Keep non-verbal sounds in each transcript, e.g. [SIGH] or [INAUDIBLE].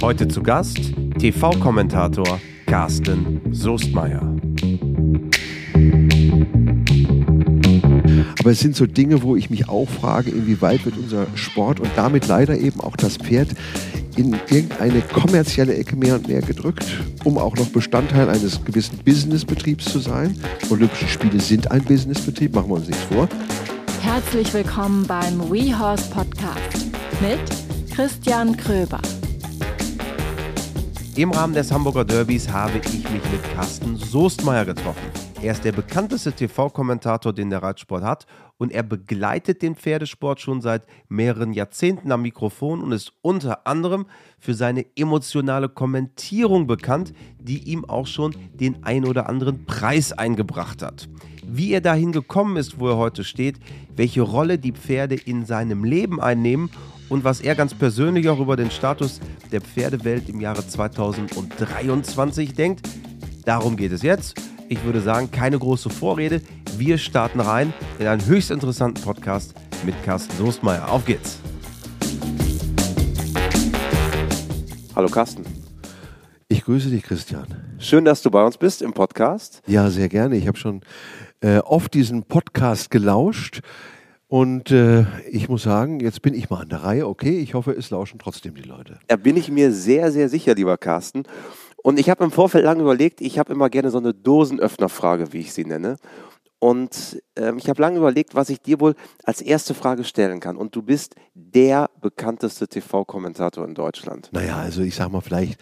Heute zu Gast TV-Kommentator Carsten Soestmeier. Aber es sind so Dinge, wo ich mich auch frage, inwieweit wird unser Sport und damit leider eben auch das Pferd in irgendeine kommerzielle Ecke mehr und mehr gedrückt, um auch noch Bestandteil eines gewissen Businessbetriebs zu sein. Olympische Spiele sind ein Businessbetrieb, machen wir uns nichts vor. Herzlich willkommen beim WeHorse Podcast mit Christian Kröber. Im Rahmen des Hamburger Derbys habe ich mich mit Carsten Soestmeier getroffen. Er ist der bekannteste TV-Kommentator, den der Reitsport hat und er begleitet den Pferdesport schon seit mehreren Jahrzehnten am Mikrofon und ist unter anderem für seine emotionale Kommentierung bekannt, die ihm auch schon den ein oder anderen Preis eingebracht hat. Wie er dahin gekommen ist, wo er heute steht, welche Rolle die Pferde in seinem Leben einnehmen und was er ganz persönlich auch über den Status der Pferdewelt im Jahre 2023 denkt, darum geht es jetzt. Ich würde sagen, keine große Vorrede. Wir starten rein in einen höchst interessanten Podcast mit Carsten Soestmeier. Auf geht's! Hallo Carsten. Ich grüße dich, Christian. Schön, dass du bei uns bist im Podcast. Ja, sehr gerne. Ich habe schon äh, oft diesen Podcast gelauscht. Und äh, ich muss sagen, jetzt bin ich mal an der Reihe. Okay, ich hoffe, es lauschen trotzdem die Leute. Da bin ich mir sehr, sehr sicher, lieber Carsten. Und ich habe im Vorfeld lange überlegt, ich habe immer gerne so eine Dosenöffnerfrage, wie ich sie nenne. Und ähm, ich habe lange überlegt, was ich dir wohl als erste Frage stellen kann. Und du bist der bekannteste TV-Kommentator in Deutschland. Naja, also ich sage mal vielleicht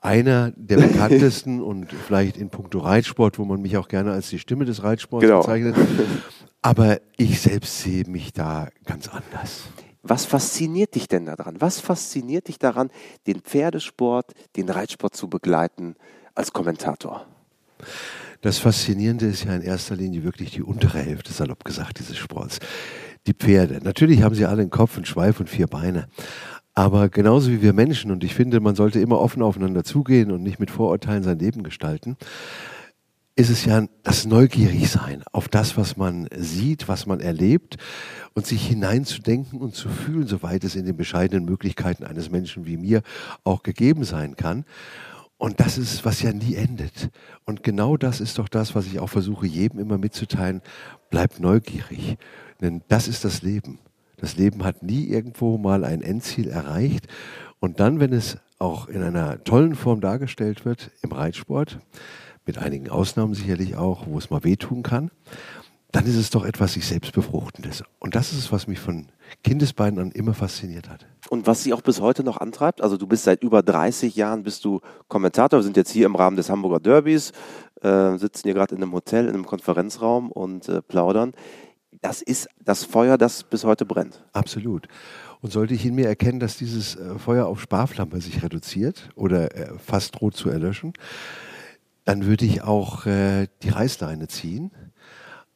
einer der bekanntesten und vielleicht in puncto Reitsport, wo man mich auch gerne als die Stimme des Reitsports genau. bezeichnet. Aber ich selbst sehe mich da ganz anders. Was fasziniert dich denn daran? Was fasziniert dich daran, den Pferdesport, den Reitsport zu begleiten als Kommentator? Das Faszinierende ist ja in erster Linie wirklich die untere Hälfte, salopp gesagt, dieses Sports. Die Pferde. Natürlich haben sie alle einen Kopf, einen Schweif und vier Beine. Aber genauso wie wir Menschen, und ich finde, man sollte immer offen aufeinander zugehen und nicht mit Vorurteilen sein Leben gestalten, ist es ja das Neugierigsein auf das, was man sieht, was man erlebt und sich hineinzudenken und zu fühlen, soweit es in den bescheidenen Möglichkeiten eines Menschen wie mir auch gegeben sein kann. Und das ist, was ja nie endet. Und genau das ist doch das, was ich auch versuche, jedem immer mitzuteilen. Bleib neugierig. Denn das ist das Leben. Das Leben hat nie irgendwo mal ein Endziel erreicht. Und dann, wenn es auch in einer tollen Form dargestellt wird, im Reitsport, mit einigen Ausnahmen sicherlich auch, wo es mal wehtun kann, dann ist es doch etwas sich selbst befruchtendes. Und das ist es, was mich von Kindesbeinen an immer fasziniert hat. Und was sie auch bis heute noch antreibt, also du bist seit über 30 Jahren, bist du Kommentator, wir sind jetzt hier im Rahmen des Hamburger Derbys, äh, sitzen hier gerade in einem Hotel, in einem Konferenzraum und äh, plaudern. Das ist das Feuer, das bis heute brennt. Absolut. Und sollte ich in mir erkennen, dass dieses äh, Feuer auf Sparflamme sich reduziert oder äh, fast droht zu erlöschen, dann würde ich auch äh, die Reißleine ziehen.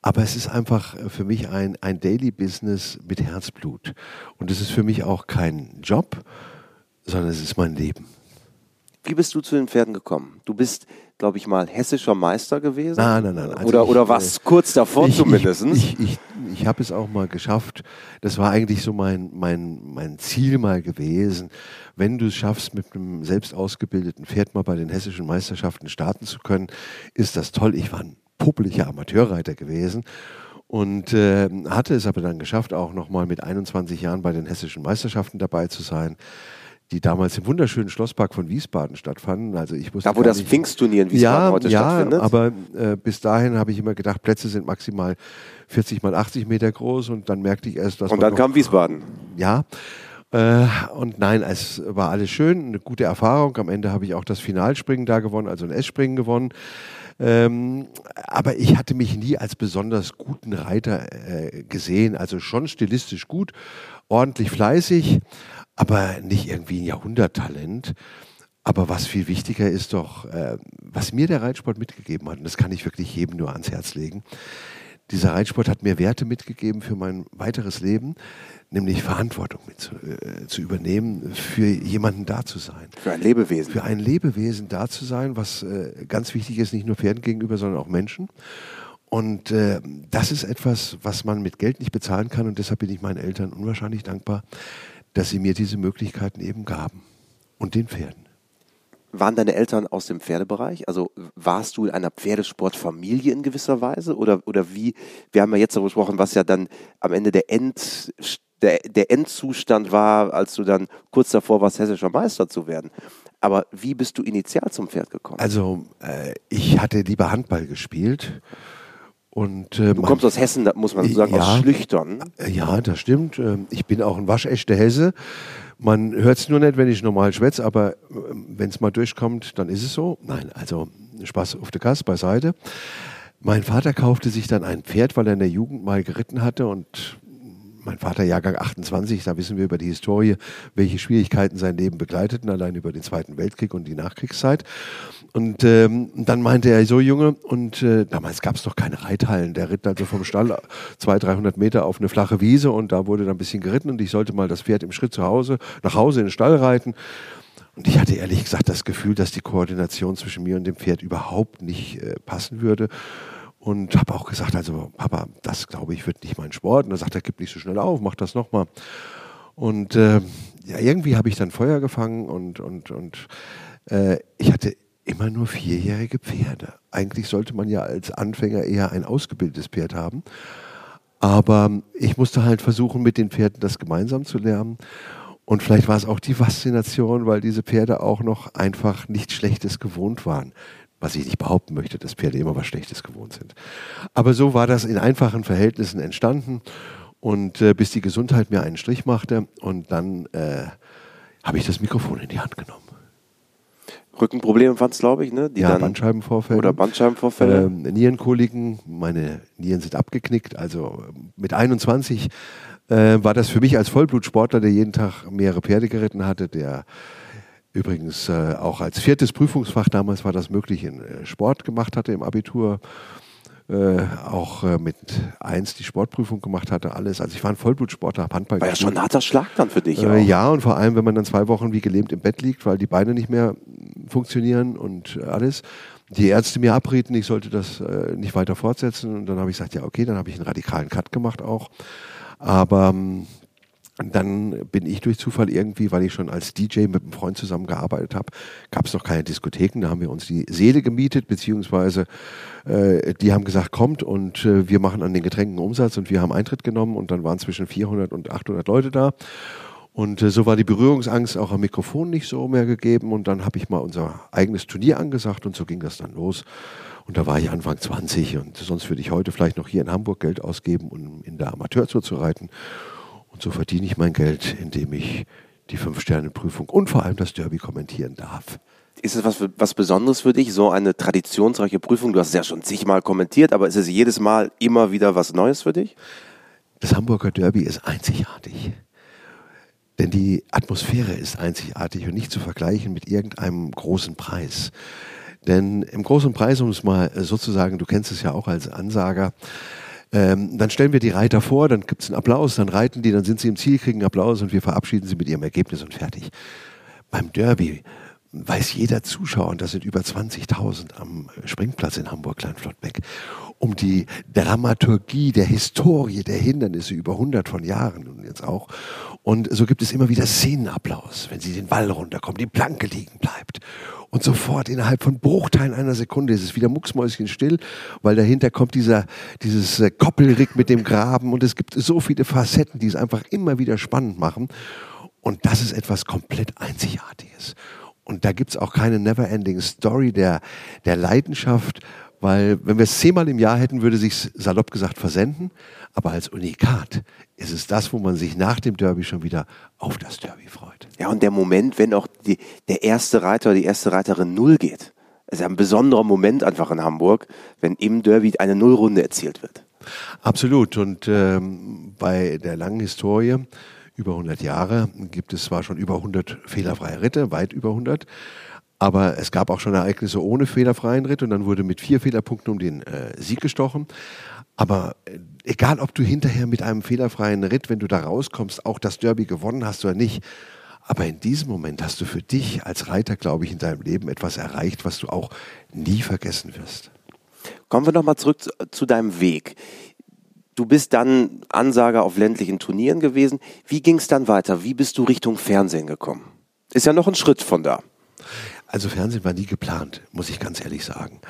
Aber es ist einfach äh, für mich ein, ein Daily Business mit Herzblut. Und es ist für mich auch kein Job, sondern es ist mein Leben. Wie bist du zu den Pferden gekommen? Du bist, glaube ich, mal hessischer Meister gewesen? Nein, nein, nein. Also oder, ich, oder was äh, kurz davor ich, zumindest? Ich, ich, ich habe es auch mal geschafft. Das war eigentlich so mein, mein, mein Ziel mal gewesen. Wenn du es schaffst, mit einem selbst ausgebildeten Pferd mal bei den hessischen Meisterschaften starten zu können, ist das toll. Ich war ein puppeliger Amateurreiter gewesen und äh, hatte es aber dann geschafft, auch nochmal mit 21 Jahren bei den hessischen Meisterschaften dabei zu sein die damals im wunderschönen Schlosspark von Wiesbaden stattfanden. Also ich wusste da, wo das nicht, Pfingstturnier in Wiesbaden ja, heute ja, stattfindet? aber äh, bis dahin habe ich immer gedacht, Plätze sind maximal 40 mal 80 Meter groß und dann merkte ich erst, dass Und dann kam Wiesbaden. Ja. Äh, und nein, es war alles schön, eine gute Erfahrung. Am Ende habe ich auch das Finalspringen da gewonnen, also ein S-Springen gewonnen. Ähm, aber ich hatte mich nie als besonders guten Reiter äh, gesehen. Also schon stilistisch gut, ordentlich fleißig, aber nicht irgendwie ein Jahrhunderttalent. Aber was viel wichtiger ist doch, äh, was mir der Reitsport mitgegeben hat, und das kann ich wirklich jedem nur ans Herz legen, dieser Reitsport hat mir Werte mitgegeben für mein weiteres Leben, nämlich Verantwortung mit zu, äh, zu, übernehmen, für jemanden da zu sein. Für ein Lebewesen. Für ein Lebewesen da zu sein, was äh, ganz wichtig ist, nicht nur Pferden gegenüber, sondern auch Menschen. Und äh, das ist etwas, was man mit Geld nicht bezahlen kann und deshalb bin ich meinen Eltern unwahrscheinlich dankbar, dass sie mir diese Möglichkeiten eben gaben und den Pferden. waren deine Eltern aus dem Pferdebereich? Also warst du in einer Pferdesportfamilie in gewisser Weise? Oder, oder wie, wir haben ja jetzt darüber gesprochen, was ja dann am Ende der, End, der, der Endzustand war, als du dann kurz davor warst, hessischer Meister zu werden. Aber wie bist du initial zum Pferd gekommen? Also äh, ich hatte lieber Handball gespielt. Und, äh, du kommst aus Hessen, da muss man sagen, ja, aus Schlüchtern. Ja, das stimmt. Ähm, ich bin auch ein waschechter Hesse. Man hört es nur nicht, wenn ich normal schwätze, aber ähm, wenn es mal durchkommt, dann ist es so. Nein, also Spaß auf der Kasse beiseite. Mein Vater kaufte sich dann ein Pferd, weil er in der Jugend mal geritten hatte und mein Vater Jahrgang 28, da wissen wir über die Historie, welche Schwierigkeiten sein Leben begleiteten, allein über den Zweiten Weltkrieg und die Nachkriegszeit. Und ähm, dann meinte er, so Junge, und äh, damals gab es noch keine Reithallen. Der ritt also vom Stall 200, 300 Meter auf eine flache Wiese und da wurde dann ein bisschen geritten und ich sollte mal das Pferd im Schritt zu Hause, nach Hause in den Stall reiten. Und ich hatte ehrlich gesagt das Gefühl, dass die Koordination zwischen mir und dem Pferd überhaupt nicht äh, passen würde. Und habe auch gesagt, also Papa, das glaube ich wird nicht mein Sport. Und er sagt er, gib nicht so schnell auf, mach das nochmal. Und äh, ja, irgendwie habe ich dann Feuer gefangen und, und, und äh, ich hatte immer nur vierjährige Pferde. Eigentlich sollte man ja als Anfänger eher ein ausgebildetes Pferd haben. Aber ich musste halt versuchen, mit den Pferden das gemeinsam zu lernen. Und vielleicht war es auch die Faszination, weil diese Pferde auch noch einfach nichts Schlechtes gewohnt waren was ich nicht behaupten möchte, dass Pferde immer was Schlechtes gewohnt sind. Aber so war das in einfachen Verhältnissen entstanden und äh, bis die Gesundheit mir einen Strich machte und dann äh, habe ich das Mikrofon in die Hand genommen. Rückenprobleme fand es, glaube ich, ne? Die ja, Bandscheibenvorfälle. Oder Bandscheibenvorfälle. Ähm, Nierenkoliken, meine Nieren sind abgeknickt. Also mit 21 äh, war das für mich als Vollblutsportler, der jeden Tag mehrere Pferde geritten hatte, der übrigens äh, auch als viertes Prüfungsfach damals war das möglich in äh, Sport gemacht hatte im Abitur. Äh, auch äh, mit eins die Sportprüfung gemacht hatte, alles. Also ich war ein Vollblutsportler, habe Handball War ja schon ein harter Schlag dann für dich. Äh, ja, und vor allem, wenn man dann zwei Wochen wie gelähmt im Bett liegt, weil die Beine nicht mehr funktionieren und alles. Die Ärzte mir abreden, ich sollte das äh, nicht weiter fortsetzen. Und dann habe ich gesagt, ja, okay, dann habe ich einen radikalen Cut gemacht auch. Aber ähm, dann bin ich durch Zufall irgendwie, weil ich schon als DJ mit einem Freund zusammengearbeitet habe, gab es noch keine Diskotheken, da haben wir uns die Seele gemietet, beziehungsweise äh, die haben gesagt, kommt und äh, wir machen an den Getränken Umsatz und wir haben Eintritt genommen und dann waren zwischen 400 und 800 Leute da. Und äh, so war die Berührungsangst auch am Mikrofon nicht so mehr gegeben und dann habe ich mal unser eigenes Turnier angesagt und so ging das dann los. Und da war ich Anfang 20 und sonst würde ich heute vielleicht noch hier in Hamburg Geld ausgeben, um in der Amateurtour zu reiten. Und so verdiene ich mein Geld, indem ich die Fünf-Sterne-Prüfung und vor allem das Derby kommentieren darf. Ist es was, was Besonderes für dich, so eine traditionsreiche Prüfung? Du hast es ja schon zigmal kommentiert, aber ist es jedes Mal immer wieder was Neues für dich? Das Hamburger Derby ist einzigartig. Denn die Atmosphäre ist einzigartig und nicht zu vergleichen mit irgendeinem großen Preis. Denn im großen Preis, um es mal sozusagen, du kennst es ja auch als Ansager, ähm, dann stellen wir die Reiter vor, dann gibt es einen Applaus, dann reiten die, dann sind sie im Ziel, kriegen Applaus und wir verabschieden sie mit ihrem Ergebnis und fertig. Beim Derby weiß jeder Zuschauer, und das sind über 20.000 am Springplatz in Hamburg-Kleinflottbeck, um die Dramaturgie der Historie der Hindernisse über 100 von Jahren und jetzt auch. Und so gibt es immer wieder Szenenapplaus, wenn sie den Wall runterkommen, die Planke liegen bleibt. Und sofort innerhalb von Bruchteilen einer Sekunde ist es wieder mucksmäuschen still, weil dahinter kommt dieser, dieses äh, Koppelrick mit dem Graben und es gibt so viele Facetten, die es einfach immer wieder spannend machen. Und das ist etwas komplett Einzigartiges. Und da gibt es auch keine never-ending Story der, der Leidenschaft, weil wenn wir es zehnmal im Jahr hätten, würde sich salopp gesagt versenden. Aber als Unikat ist es das, wo man sich nach dem Derby schon wieder auf das Derby freut. Ja, und der Moment, wenn auch die, der erste Reiter oder die erste Reiterin Null geht. Es ist ein besonderer Moment einfach in Hamburg, wenn im Derby eine Nullrunde erzielt wird. Absolut. Und ähm, bei der langen Historie, über 100 Jahre, gibt es zwar schon über 100 fehlerfreie Ritte, weit über 100, aber es gab auch schon Ereignisse ohne fehlerfreien Ritt und dann wurde mit vier Fehlerpunkten um den äh, Sieg gestochen. Aber äh, egal, ob du hinterher mit einem fehlerfreien Ritt, wenn du da rauskommst, auch das Derby gewonnen hast oder nicht, aber in diesem Moment hast du für dich als Reiter, glaube ich, in deinem Leben etwas erreicht, was du auch nie vergessen wirst. Kommen wir nochmal zurück zu, zu deinem Weg. Du bist dann Ansager auf ländlichen Turnieren gewesen. Wie ging es dann weiter? Wie bist du Richtung Fernsehen gekommen? Ist ja noch ein Schritt von da. Also Fernsehen war nie geplant, muss ich ganz ehrlich sagen.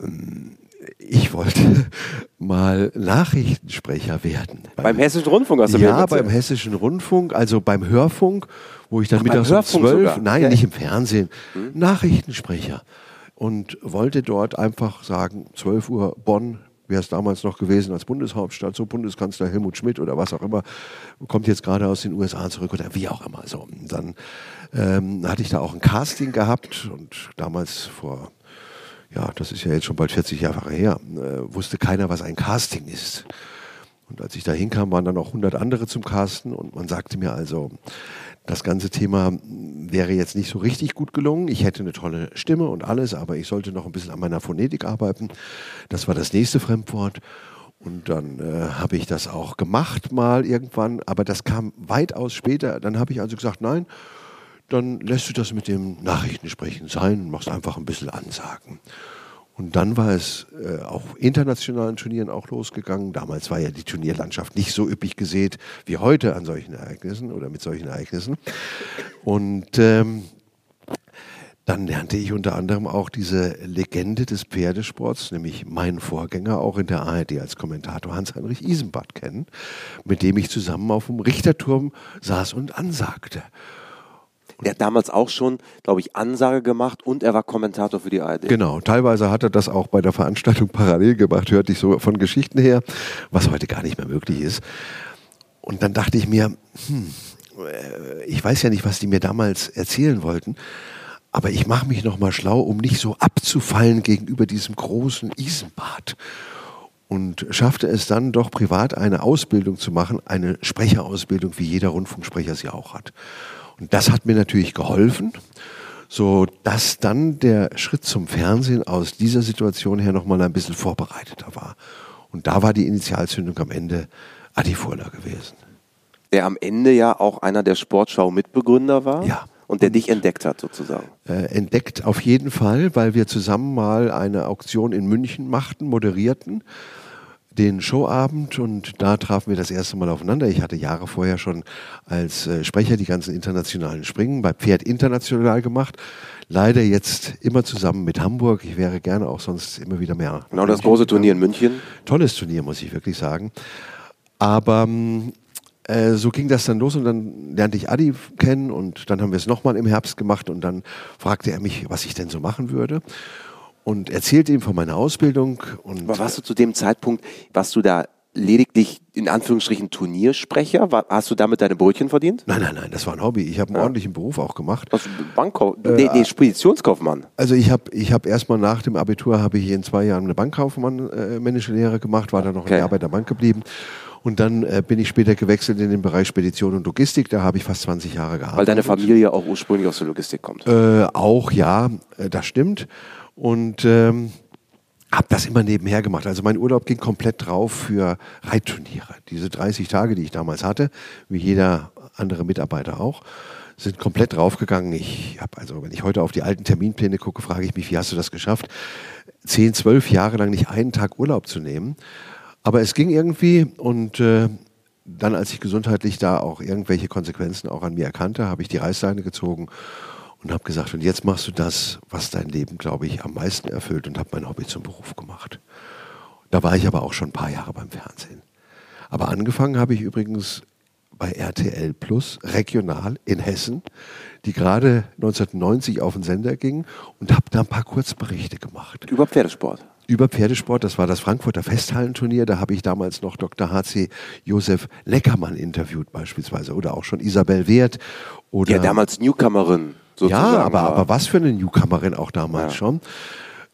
Ähm, ich wollte [LAUGHS] mal Nachrichtensprecher werden. Beim, Hessischen Rundfunk hast du Ja, beim Hessischen Rundfunk, also beim Hörfunk, wo ich dann Ach, mittags um zwölf, nein, ja. nicht im Fernsehen, hm? Nachrichtensprecher. Und wollte dort einfach sagen, 12 Uhr Bonn, wäre es damals noch gewesen als Bundeshauptstadt, so Bundeskanzler Helmut Schmidt oder was auch immer, kommt jetzt gerade aus den USA zurück oder wie auch immer. So, dann ähm, hatte ich da auch ein Casting gehabt und damals vor, ja, das ist ja jetzt schon bald 40 Jahre her, äh, wusste keiner, was ein Casting ist. Und als ich da hinkam, waren dann auch 100 andere zum Casten und man sagte mir also, das ganze Thema wäre jetzt nicht so richtig gut gelungen. Ich hätte eine tolle Stimme und alles, aber ich sollte noch ein bisschen an meiner Phonetik arbeiten. Das war das nächste Fremdwort. Und dann äh, habe ich das auch gemacht mal irgendwann, aber das kam weitaus später. Dann habe ich also gesagt, nein, dann lässt du das mit dem Nachrichtensprechen sein und machst einfach ein bisschen Ansagen. Und dann war es äh, auf internationalen Turnieren auch losgegangen. Damals war ja die Turnierlandschaft nicht so üppig gesät wie heute an solchen Ereignissen oder mit solchen Ereignissen. Und ähm, dann lernte ich unter anderem auch diese Legende des Pferdesports, nämlich meinen Vorgänger auch in der ARD als Kommentator Hans-Heinrich Isenbart kennen, mit dem ich zusammen auf dem Richterturm saß und ansagte. Der hat damals auch schon, glaube ich, Ansage gemacht und er war Kommentator für die ARD. Genau, teilweise hat er das auch bei der Veranstaltung parallel gemacht, hörte ich so von Geschichten her, was heute gar nicht mehr möglich ist. Und dann dachte ich mir, hm, äh, ich weiß ja nicht, was die mir damals erzählen wollten, aber ich mache mich noch mal schlau, um nicht so abzufallen gegenüber diesem großen Isenbad und schaffte es dann doch privat eine Ausbildung zu machen, eine Sprecherausbildung, wie jeder Rundfunksprecher sie auch hat. Und das hat mir natürlich geholfen, so dass dann der Schritt zum Fernsehen aus dieser Situation her nochmal ein bisschen vorbereiteter war. Und da war die Initialzündung am Ende Adi Furler gewesen. Der am Ende ja auch einer der Sportschau-Mitbegründer war. Ja. Und der dich entdeckt hat sozusagen. Äh, entdeckt auf jeden Fall, weil wir zusammen mal eine Auktion in München machten, moderierten den Showabend und da trafen wir das erste Mal aufeinander. Ich hatte Jahre vorher schon als äh, Sprecher die ganzen internationalen Springen bei Pferd international gemacht. Leider jetzt immer zusammen mit Hamburg. Ich wäre gerne auch sonst immer wieder mehr. Genau, das große Turnier in München. Tolles Turnier, muss ich wirklich sagen. Aber äh, so ging das dann los und dann lernte ich Adi kennen und dann haben wir es nochmal im Herbst gemacht und dann fragte er mich, was ich denn so machen würde und erzählte ihm von meiner Ausbildung. Und Aber warst du zu dem Zeitpunkt, warst du da lediglich in Anführungsstrichen Turniersprecher? Hast du damit deine Brötchen verdient? Nein, nein, nein, das war ein Hobby. Ich habe einen ja. ordentlichen Beruf auch gemacht. Was, Bankkauf äh, nee, nee, Speditionskaufmann. Also ich habe ich hab erstmal nach dem Abitur habe ich in zwei Jahren eine Bankkaufmännische äh, Lehre gemacht, war dann noch okay. ein Jahr bei der Bank geblieben. Und dann äh, bin ich später gewechselt in den Bereich Spedition und Logistik. Da habe ich fast 20 Jahre gearbeitet. Weil deine Familie auch ursprünglich aus der Logistik kommt. Äh, auch ja, äh, das stimmt und ähm, habe das immer nebenher gemacht. Also mein Urlaub ging komplett drauf für Reitturniere. Diese 30 Tage, die ich damals hatte, wie jeder andere Mitarbeiter auch, sind komplett draufgegangen. Ich habe also, wenn ich heute auf die alten Terminpläne gucke, frage ich mich, wie hast du das geschafft, zehn, zwölf Jahre lang nicht einen Tag Urlaub zu nehmen? Aber es ging irgendwie und äh, dann, als ich gesundheitlich da auch irgendwelche Konsequenzen auch an mir erkannte, habe ich die Reißleine gezogen und habe gesagt, und jetzt machst du das, was dein Leben, glaube ich, am meisten erfüllt und habe mein Hobby zum Beruf gemacht. Da war ich aber auch schon ein paar Jahre beim Fernsehen. Aber angefangen habe ich übrigens bei RTL Plus, regional in Hessen, die gerade 1990 auf den Sender ging und habe da ein paar Kurzberichte gemacht. Über Pferdesport? Über Pferdesport, das war das Frankfurter Festhallenturnier, da habe ich damals noch Dr. HC Josef Leckermann interviewt beispielsweise oder auch schon Isabel Wert. Oder ja, damals Newcomerin sozusagen. Ja, aber, aber was für eine Newcomerin auch damals ja. schon.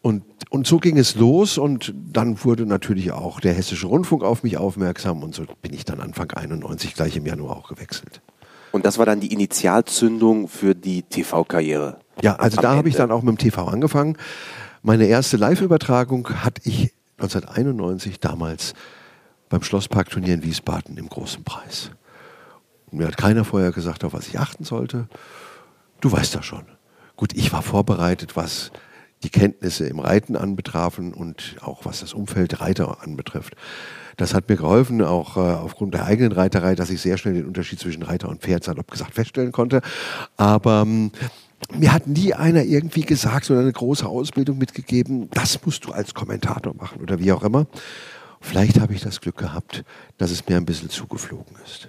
Und, und so ging es los und dann wurde natürlich auch der Hessische Rundfunk auf mich aufmerksam und so bin ich dann Anfang 91 gleich im Januar auch gewechselt. Und das war dann die Initialzündung für die TV-Karriere? Ja, also da habe ich dann auch mit dem TV angefangen. Meine erste Live-Übertragung hatte ich 1991 damals beim Schlossparkturnier in Wiesbaden im Großen Preis. Und mir hat keiner vorher gesagt, auf was ich achten sollte. Du weißt das schon. Gut, ich war vorbereitet, was die Kenntnisse im Reiten anbetrafen und auch was das Umfeld Reiter anbetrifft. Das hat mir geholfen, auch äh, aufgrund der eigenen Reiterei, dass ich sehr schnell den Unterschied zwischen Reiter und Pferd salopp gesagt feststellen konnte. Aber ähm, mir hat nie einer irgendwie gesagt oder eine große Ausbildung mitgegeben, das musst du als Kommentator machen oder wie auch immer. Vielleicht habe ich das Glück gehabt, dass es mir ein bisschen zugeflogen ist.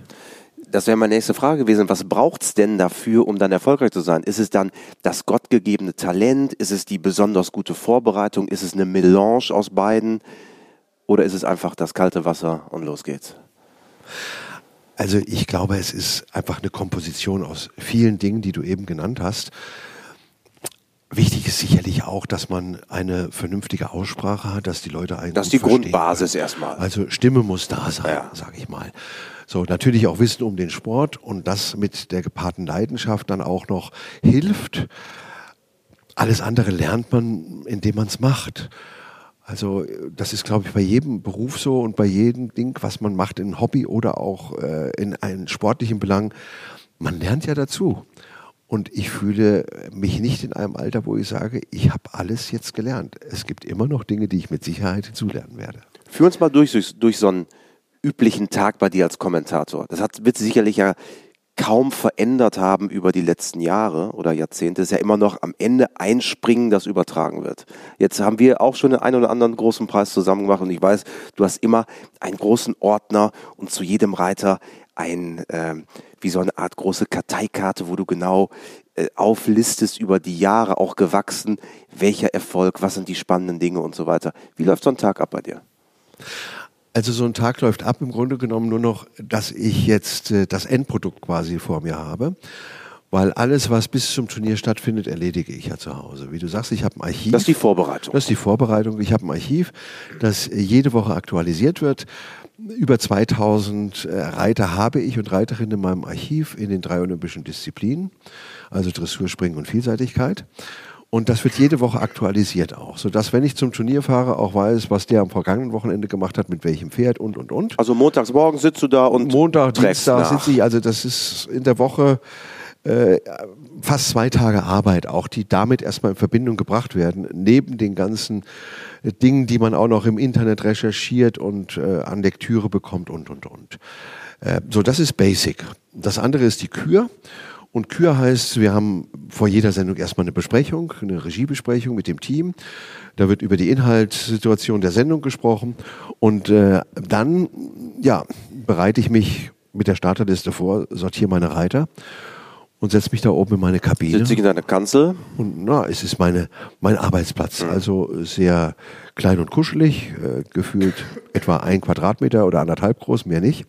Das wäre meine nächste Frage gewesen. Was braucht es denn dafür, um dann erfolgreich zu sein? Ist es dann das gottgegebene Talent? Ist es die besonders gute Vorbereitung? Ist es eine Melange aus beiden? Oder ist es einfach das kalte Wasser und los geht's? Also ich glaube, es ist einfach eine Komposition aus vielen Dingen, die du eben genannt hast. Wichtig ist sicherlich auch, dass man eine vernünftige Aussprache hat, dass die Leute einen. Das ist die Grundbasis erstmal. Also Stimme muss da sein, ja. sage ich mal. So, natürlich auch Wissen um den Sport und das mit der gepaarten Leidenschaft dann auch noch hilft. Alles andere lernt man, indem man es macht. Also das ist, glaube ich, bei jedem Beruf so und bei jedem Ding, was man macht, in Hobby oder auch äh, in einem sportlichen Belang. Man lernt ja dazu. Und ich fühle mich nicht in einem Alter, wo ich sage, ich habe alles jetzt gelernt. Es gibt immer noch Dinge, die ich mit Sicherheit hinzulernen werde. Führ uns mal durch, durch, durch so einen üblichen Tag bei dir als Kommentator. Das hat, wird sicherlich ja kaum verändert haben über die letzten Jahre oder Jahrzehnte, ist ja immer noch am Ende ein Springen, das übertragen wird. Jetzt haben wir auch schon den einen oder anderen großen Preis zusammen gemacht und ich weiß, du hast immer einen großen Ordner und zu jedem Reiter ein, äh, wie so eine Art große Karteikarte, wo du genau äh, auflistest über die Jahre auch gewachsen, welcher Erfolg, was sind die spannenden Dinge und so weiter. Wie läuft so ein Tag ab bei dir? Also so ein Tag läuft ab im Grunde genommen nur noch, dass ich jetzt äh, das Endprodukt quasi vor mir habe. Weil alles, was bis zum Turnier stattfindet, erledige ich ja zu Hause. Wie du sagst, ich habe ein Archiv. Das ist die Vorbereitung. Das ist die Vorbereitung. Ich habe ein Archiv, das jede Woche aktualisiert wird. Über 2000 äh, Reiter habe ich und Reiterinnen in meinem Archiv in den drei olympischen Disziplinen, also Dressur, Springen und Vielseitigkeit. Und das wird jede Woche aktualisiert auch, sodass, wenn ich zum Turnier fahre, auch weiß, was der am vergangenen Wochenende gemacht hat, mit welchem Pferd und, und, und. Also montags morgen sitzt du da und Montag, Dienstag sitze ich, also das ist in der Woche äh, fast zwei Tage Arbeit auch, die damit erstmal in Verbindung gebracht werden, neben den ganzen äh, Dingen, die man auch noch im Internet recherchiert und äh, an Lektüre bekommt und, und, und. Äh, so, das ist Basic. Das andere ist die Kür. Und Kür heißt, wir haben vor jeder Sendung erstmal eine Besprechung, eine Regiebesprechung mit dem Team. Da wird über die Inhaltssituation der Sendung gesprochen. Und äh, dann, ja, bereite ich mich mit der Starterliste vor, sortiere meine Reiter und setze mich da oben in meine Kabine. Sitze ich in deiner Kanzel? Und na, es ist meine, mein Arbeitsplatz. Mhm. Also sehr klein und kuschelig, äh, gefühlt etwa ein Quadratmeter oder anderthalb groß, mehr nicht.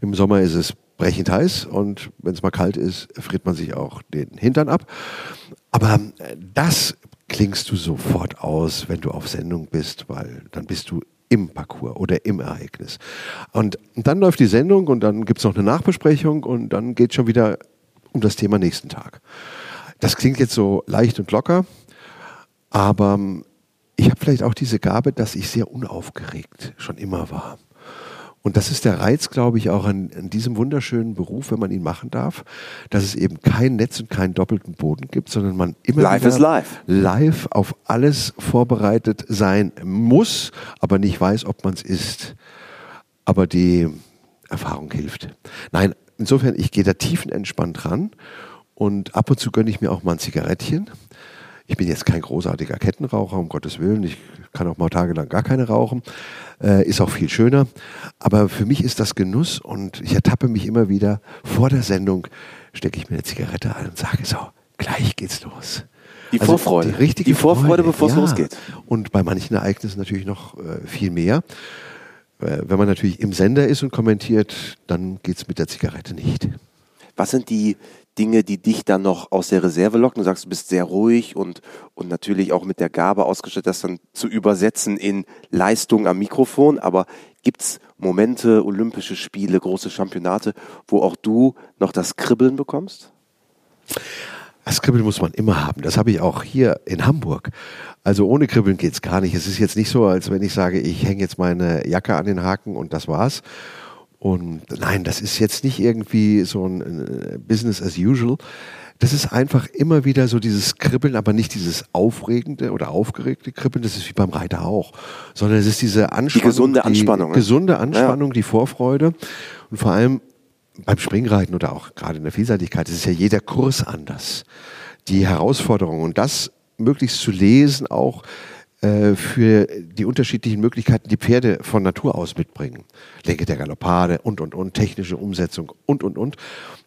Im Sommer ist es brechend heiß und wenn es mal kalt ist, friert man sich auch den Hintern ab. Aber äh, das klingst du sofort aus, wenn du auf Sendung bist, weil dann bist du im Parcours oder im Ereignis. Und dann läuft die Sendung und dann gibt es noch eine Nachbesprechung und dann geht schon wieder um das Thema nächsten Tag. Das klingt jetzt so leicht und locker, aber ich habe vielleicht auch diese Gabe, dass ich sehr unaufgeregt schon immer war. Und das ist der Reiz, glaube ich, auch an, an, diesem wunderschönen Beruf, wenn man ihn machen darf, dass es eben kein Netz und keinen doppelten Boden gibt, sondern man immer live wieder live. live auf alles vorbereitet sein muss, aber nicht weiß, ob man es ist. Aber die Erfahrung hilft. Nein, insofern, ich gehe da tiefenentspannt ran und ab und zu gönne ich mir auch mal ein Zigarettchen. Ich bin jetzt kein großartiger Kettenraucher, um Gottes Willen. Ich kann auch mal tagelang gar keine rauchen. Äh, ist auch viel schöner. Aber für mich ist das Genuss und ich ertappe mich immer wieder vor der Sendung, stecke ich mir eine Zigarette ein und sage so, gleich geht's los. Die also Vorfreude. Die, richtige die Vorfreude, bevor es ja. losgeht. Und bei manchen Ereignissen natürlich noch äh, viel mehr. Äh, wenn man natürlich im Sender ist und kommentiert, dann geht es mit der Zigarette nicht. Was sind die, Dinge, die dich dann noch aus der Reserve locken. Du sagst, du bist sehr ruhig und, und natürlich auch mit der Gabe ausgestattet, das dann zu übersetzen in Leistung am Mikrofon. Aber gibt's Momente, Olympische Spiele, große Championate, wo auch du noch das Kribbeln bekommst? Das Kribbeln muss man immer haben. Das habe ich auch hier in Hamburg. Also ohne Kribbeln geht's gar nicht. Es ist jetzt nicht so, als wenn ich sage, ich hänge jetzt meine Jacke an den Haken und das war's und nein, das ist jetzt nicht irgendwie so ein äh, Business as usual. Das ist einfach immer wieder so dieses Kribbeln, aber nicht dieses aufregende oder aufgeregte Kribbeln, das ist wie beim Reiter auch, sondern es ist diese Anspannung. Die gesunde Anspannung. Die gesunde Anspannung, ja. die Vorfreude und vor allem beim Springreiten oder auch gerade in der Vielseitigkeit, ist ja jeder Kurs anders. die Herausforderung und das möglichst zu lesen auch äh, für die unterschiedlichen Möglichkeiten, die Pferde von Natur aus mitbringen. Lenke der Galoppade und, und, und, technische Umsetzung und, und, und.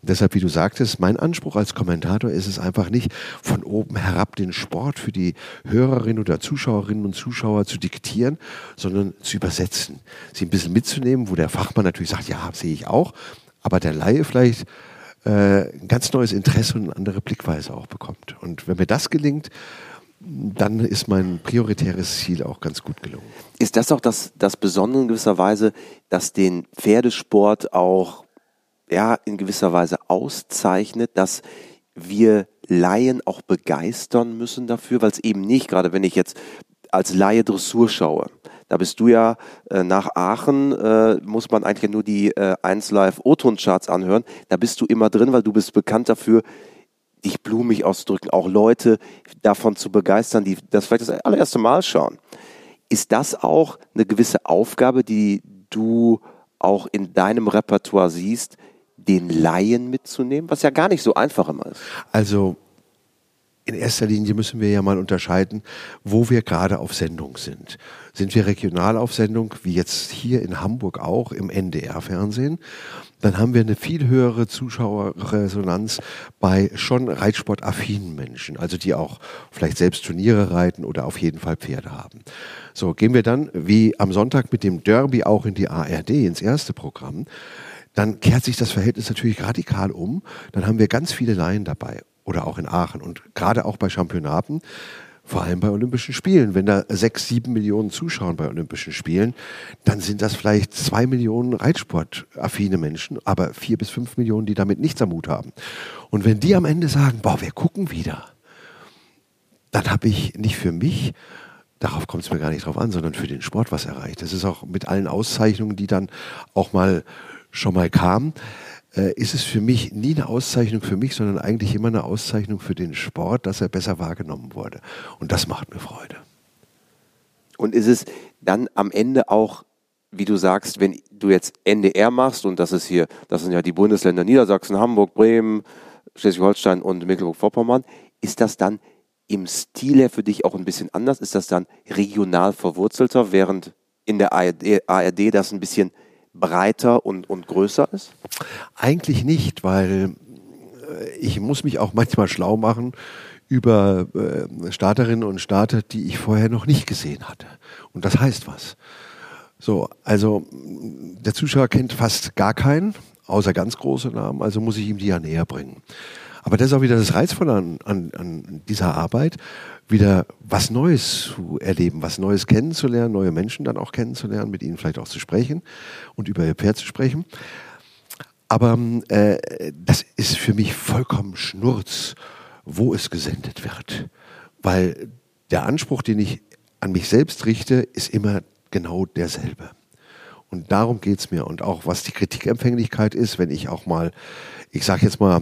Deshalb, wie du sagtest, mein Anspruch als Kommentator ist es einfach nicht, von oben herab den Sport für die Hörerinnen oder Zuschauerinnen und Zuschauer zu diktieren, sondern zu übersetzen. Sie ein bisschen mitzunehmen, wo der Fachmann natürlich sagt, ja, sehe ich auch, aber der Laie vielleicht äh, ein ganz neues Interesse und eine andere Blickweise auch bekommt. Und wenn mir das gelingt, dann ist mein prioritäres Ziel auch ganz gut gelungen. Ist das auch das, das Besondere in gewisser Weise, dass den Pferdesport auch ja, in gewisser Weise auszeichnet, dass wir Laien auch begeistern müssen dafür, weil es eben nicht, gerade wenn ich jetzt als Laie Dressur schaue, da bist du ja äh, nach Aachen, äh, muss man eigentlich nur die äh, 1 Live O-Ton-Charts anhören. Da bist du immer drin, weil du bist bekannt dafür, dich blumig auszudrücken, auch Leute davon zu begeistern, die das vielleicht das allererste Mal schauen. Ist das auch eine gewisse Aufgabe, die du auch in deinem Repertoire siehst, den Laien mitzunehmen, was ja gar nicht so einfach immer ist? Also in erster Linie müssen wir ja mal unterscheiden, wo wir gerade auf Sendung sind. Sind wir regional auf Sendung, wie jetzt hier in Hamburg auch im NDR-Fernsehen, dann haben wir eine viel höhere Zuschauerresonanz bei schon reitsportaffinen Menschen, also die auch vielleicht selbst Turniere reiten oder auf jeden Fall Pferde haben. So, gehen wir dann wie am Sonntag mit dem Derby auch in die ARD, ins erste Programm dann kehrt sich das Verhältnis natürlich radikal um. Dann haben wir ganz viele Laien dabei oder auch in Aachen und gerade auch bei Championaten, vor allem bei Olympischen Spielen. Wenn da sechs, sieben Millionen zuschauen bei Olympischen Spielen, dann sind das vielleicht zwei Millionen Reitsportaffine Menschen, aber vier bis fünf Millionen, die damit nichts am Hut haben. Und wenn die am Ende sagen, boah, wir gucken wieder, dann habe ich nicht für mich, darauf kommt es mir gar nicht drauf an, sondern für den Sport was erreicht. Das ist auch mit allen Auszeichnungen, die dann auch mal schon mal kamen, äh, ist es für mich nie eine Auszeichnung für mich, sondern eigentlich immer eine Auszeichnung für den Sport, dass er besser wahrgenommen wurde. Und das macht mir Freude. Und ist es dann am Ende auch, wie du sagst, wenn du jetzt NDR machst, und das ist hier, das sind ja die Bundesländer Niedersachsen, Hamburg, Bremen, Schleswig-Holstein und Mecklenburg-Vorpommern, ist das dann im Stil her für dich auch ein bisschen anders? Ist das dann regional verwurzelter, während in der ARD, ARD das ein bisschen breiter und, und größer ist? Eigentlich nicht, weil äh, ich muss mich auch [LAUGHS] manchmal schlau machen über äh, Starterinnen und Starter, die ich vorher noch nicht gesehen hatte. Und das heißt was. So, also der Zuschauer kennt fast gar keinen, außer ganz große Namen, also muss ich ihm die ja näher bringen. Aber das ist auch wieder das Reizvolle an, an, an dieser Arbeit, wieder was Neues zu erleben, was Neues kennenzulernen, neue Menschen dann auch kennenzulernen, mit ihnen vielleicht auch zu sprechen und über ihr Pferd zu sprechen. Aber äh, das ist für mich vollkommen Schnurz, wo es gesendet wird. Weil der Anspruch, den ich an mich selbst richte, ist immer genau derselbe. Und darum geht es mir. Und auch was die Kritikempfänglichkeit ist, wenn ich auch mal, ich sage jetzt mal,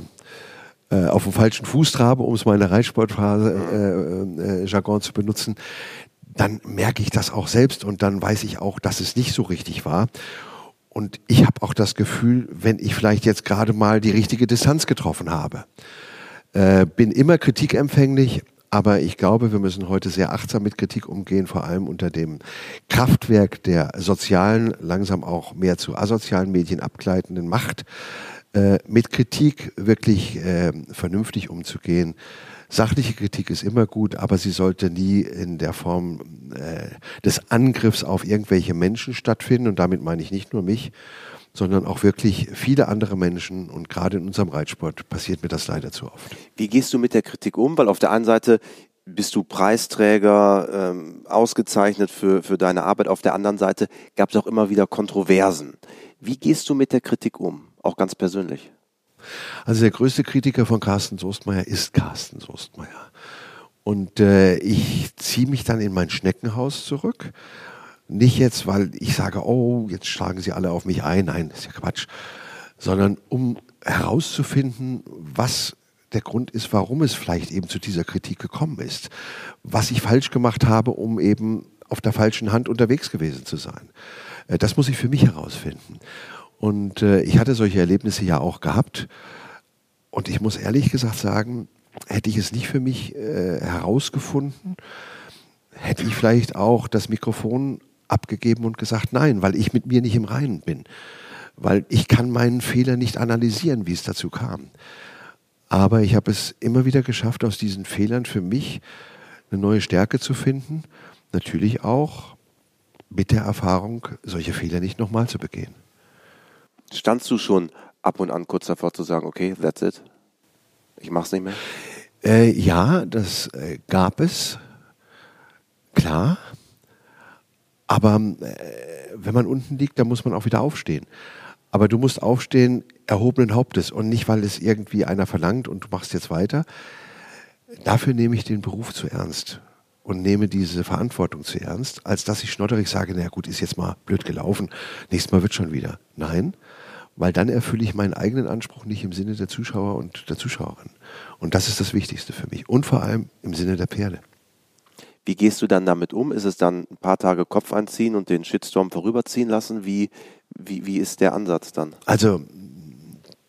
äh, auf dem falschen Fuß trabe, um es mal in der Reitsportphase äh, äh, Jargon zu benutzen, dann merke ich das auch selbst und dann weiß ich auch, dass es nicht so richtig war. Und ich habe auch das Gefühl, wenn ich vielleicht jetzt gerade mal die richtige Distanz getroffen habe. Äh, bin immer kritikempfänglich, aber ich glaube, wir müssen heute sehr achtsam mit Kritik umgehen, vor allem unter dem Kraftwerk der sozialen, langsam auch mehr zu asozialen Medien abgleitenden Macht. Äh, mit Kritik wirklich äh, vernünftig umzugehen. Sachliche Kritik ist immer gut, aber sie sollte nie in der Form äh, des Angriffs auf irgendwelche Menschen stattfinden. Und damit meine ich nicht nur mich, sondern auch wirklich viele andere Menschen. Und gerade in unserem Reitsport passiert mir das leider zu oft. Wie gehst du mit der Kritik um? Weil auf der einen Seite bist du Preisträger, ähm, ausgezeichnet für, für deine Arbeit. Auf der anderen Seite gab es auch immer wieder Kontroversen. Wie gehst du mit der Kritik um? Auch ganz persönlich? Also der größte Kritiker von Carsten Soestmeier ist Carsten Soestmeier. Und äh, ich ziehe mich dann in mein Schneckenhaus zurück. Nicht jetzt, weil ich sage, oh, jetzt schlagen sie alle auf mich ein. Nein, ist ja Quatsch. Sondern um herauszufinden, was der Grund ist, warum es vielleicht eben zu dieser Kritik gekommen ist. Was ich falsch gemacht habe, um eben auf der falschen Hand unterwegs gewesen zu sein. Äh, das muss ich für mich herausfinden. Und äh, ich hatte solche Erlebnisse ja auch gehabt. Und ich muss ehrlich gesagt sagen, hätte ich es nicht für mich äh, herausgefunden, hätte ich vielleicht auch das Mikrofon abgegeben und gesagt, nein, weil ich mit mir nicht im Reinen bin. Weil ich kann meinen Fehler nicht analysieren, wie es dazu kam. Aber ich habe es immer wieder geschafft, aus diesen Fehlern für mich eine neue Stärke zu finden. Natürlich auch mit der Erfahrung, solche Fehler nicht nochmal zu begehen. Standst du schon ab und an kurz davor zu sagen, okay, that's it? Ich mach's nicht mehr? Äh, ja, das äh, gab es. Klar. Aber äh, wenn man unten liegt, dann muss man auch wieder aufstehen. Aber du musst aufstehen, erhobenen Hauptes und nicht, weil es irgendwie einer verlangt und du machst jetzt weiter. Dafür nehme ich den Beruf zu ernst und nehme diese Verantwortung zu ernst, als dass ich schnotterig sage, na gut, ist jetzt mal blöd gelaufen, nächstes Mal wird schon wieder. Nein, weil dann erfülle ich meinen eigenen Anspruch nicht im Sinne der Zuschauer und der Zuschauerin. Und das ist das Wichtigste für mich. Und vor allem im Sinne der Pferde. Wie gehst du dann damit um? Ist es dann ein paar Tage Kopf einziehen und den Shitstorm vorüberziehen lassen? Wie, wie, wie ist der Ansatz dann? Also,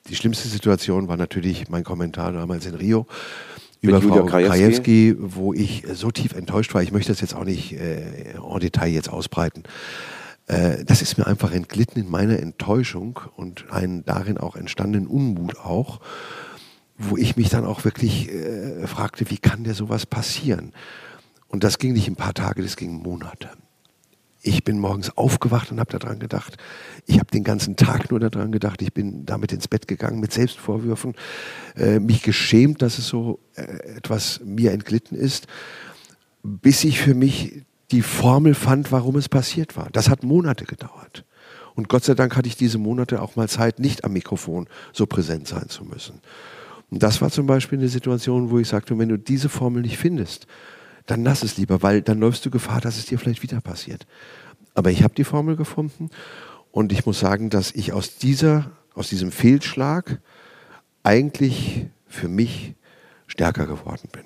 die schlimmste Situation war natürlich mein Kommentar damals in Rio über Frau Krajewski, wo ich so tief enttäuscht war. Ich möchte das jetzt auch nicht äh, en Detail jetzt ausbreiten. Äh, das ist mir einfach entglitten in meiner Enttäuschung und einen darin auch entstandenen Unmut auch, wo ich mich dann auch wirklich äh, fragte, wie kann der sowas passieren? Und das ging nicht ein paar Tage, das ging Monate. Ich bin morgens aufgewacht und habe daran gedacht. Ich habe den ganzen Tag nur daran gedacht. Ich bin damit ins Bett gegangen mit Selbstvorwürfen, äh, mich geschämt, dass es so äh, etwas mir entglitten ist, bis ich für mich die Formel fand, warum es passiert war. Das hat Monate gedauert. Und Gott sei Dank hatte ich diese Monate auch mal Zeit, nicht am Mikrofon so präsent sein zu müssen. Und das war zum Beispiel eine Situation, wo ich sagte, wenn du diese Formel nicht findest, dann lass es lieber, weil dann läufst du Gefahr, dass es dir vielleicht wieder passiert. Aber ich habe die Formel gefunden und ich muss sagen, dass ich aus, dieser, aus diesem Fehlschlag eigentlich für mich stärker geworden bin.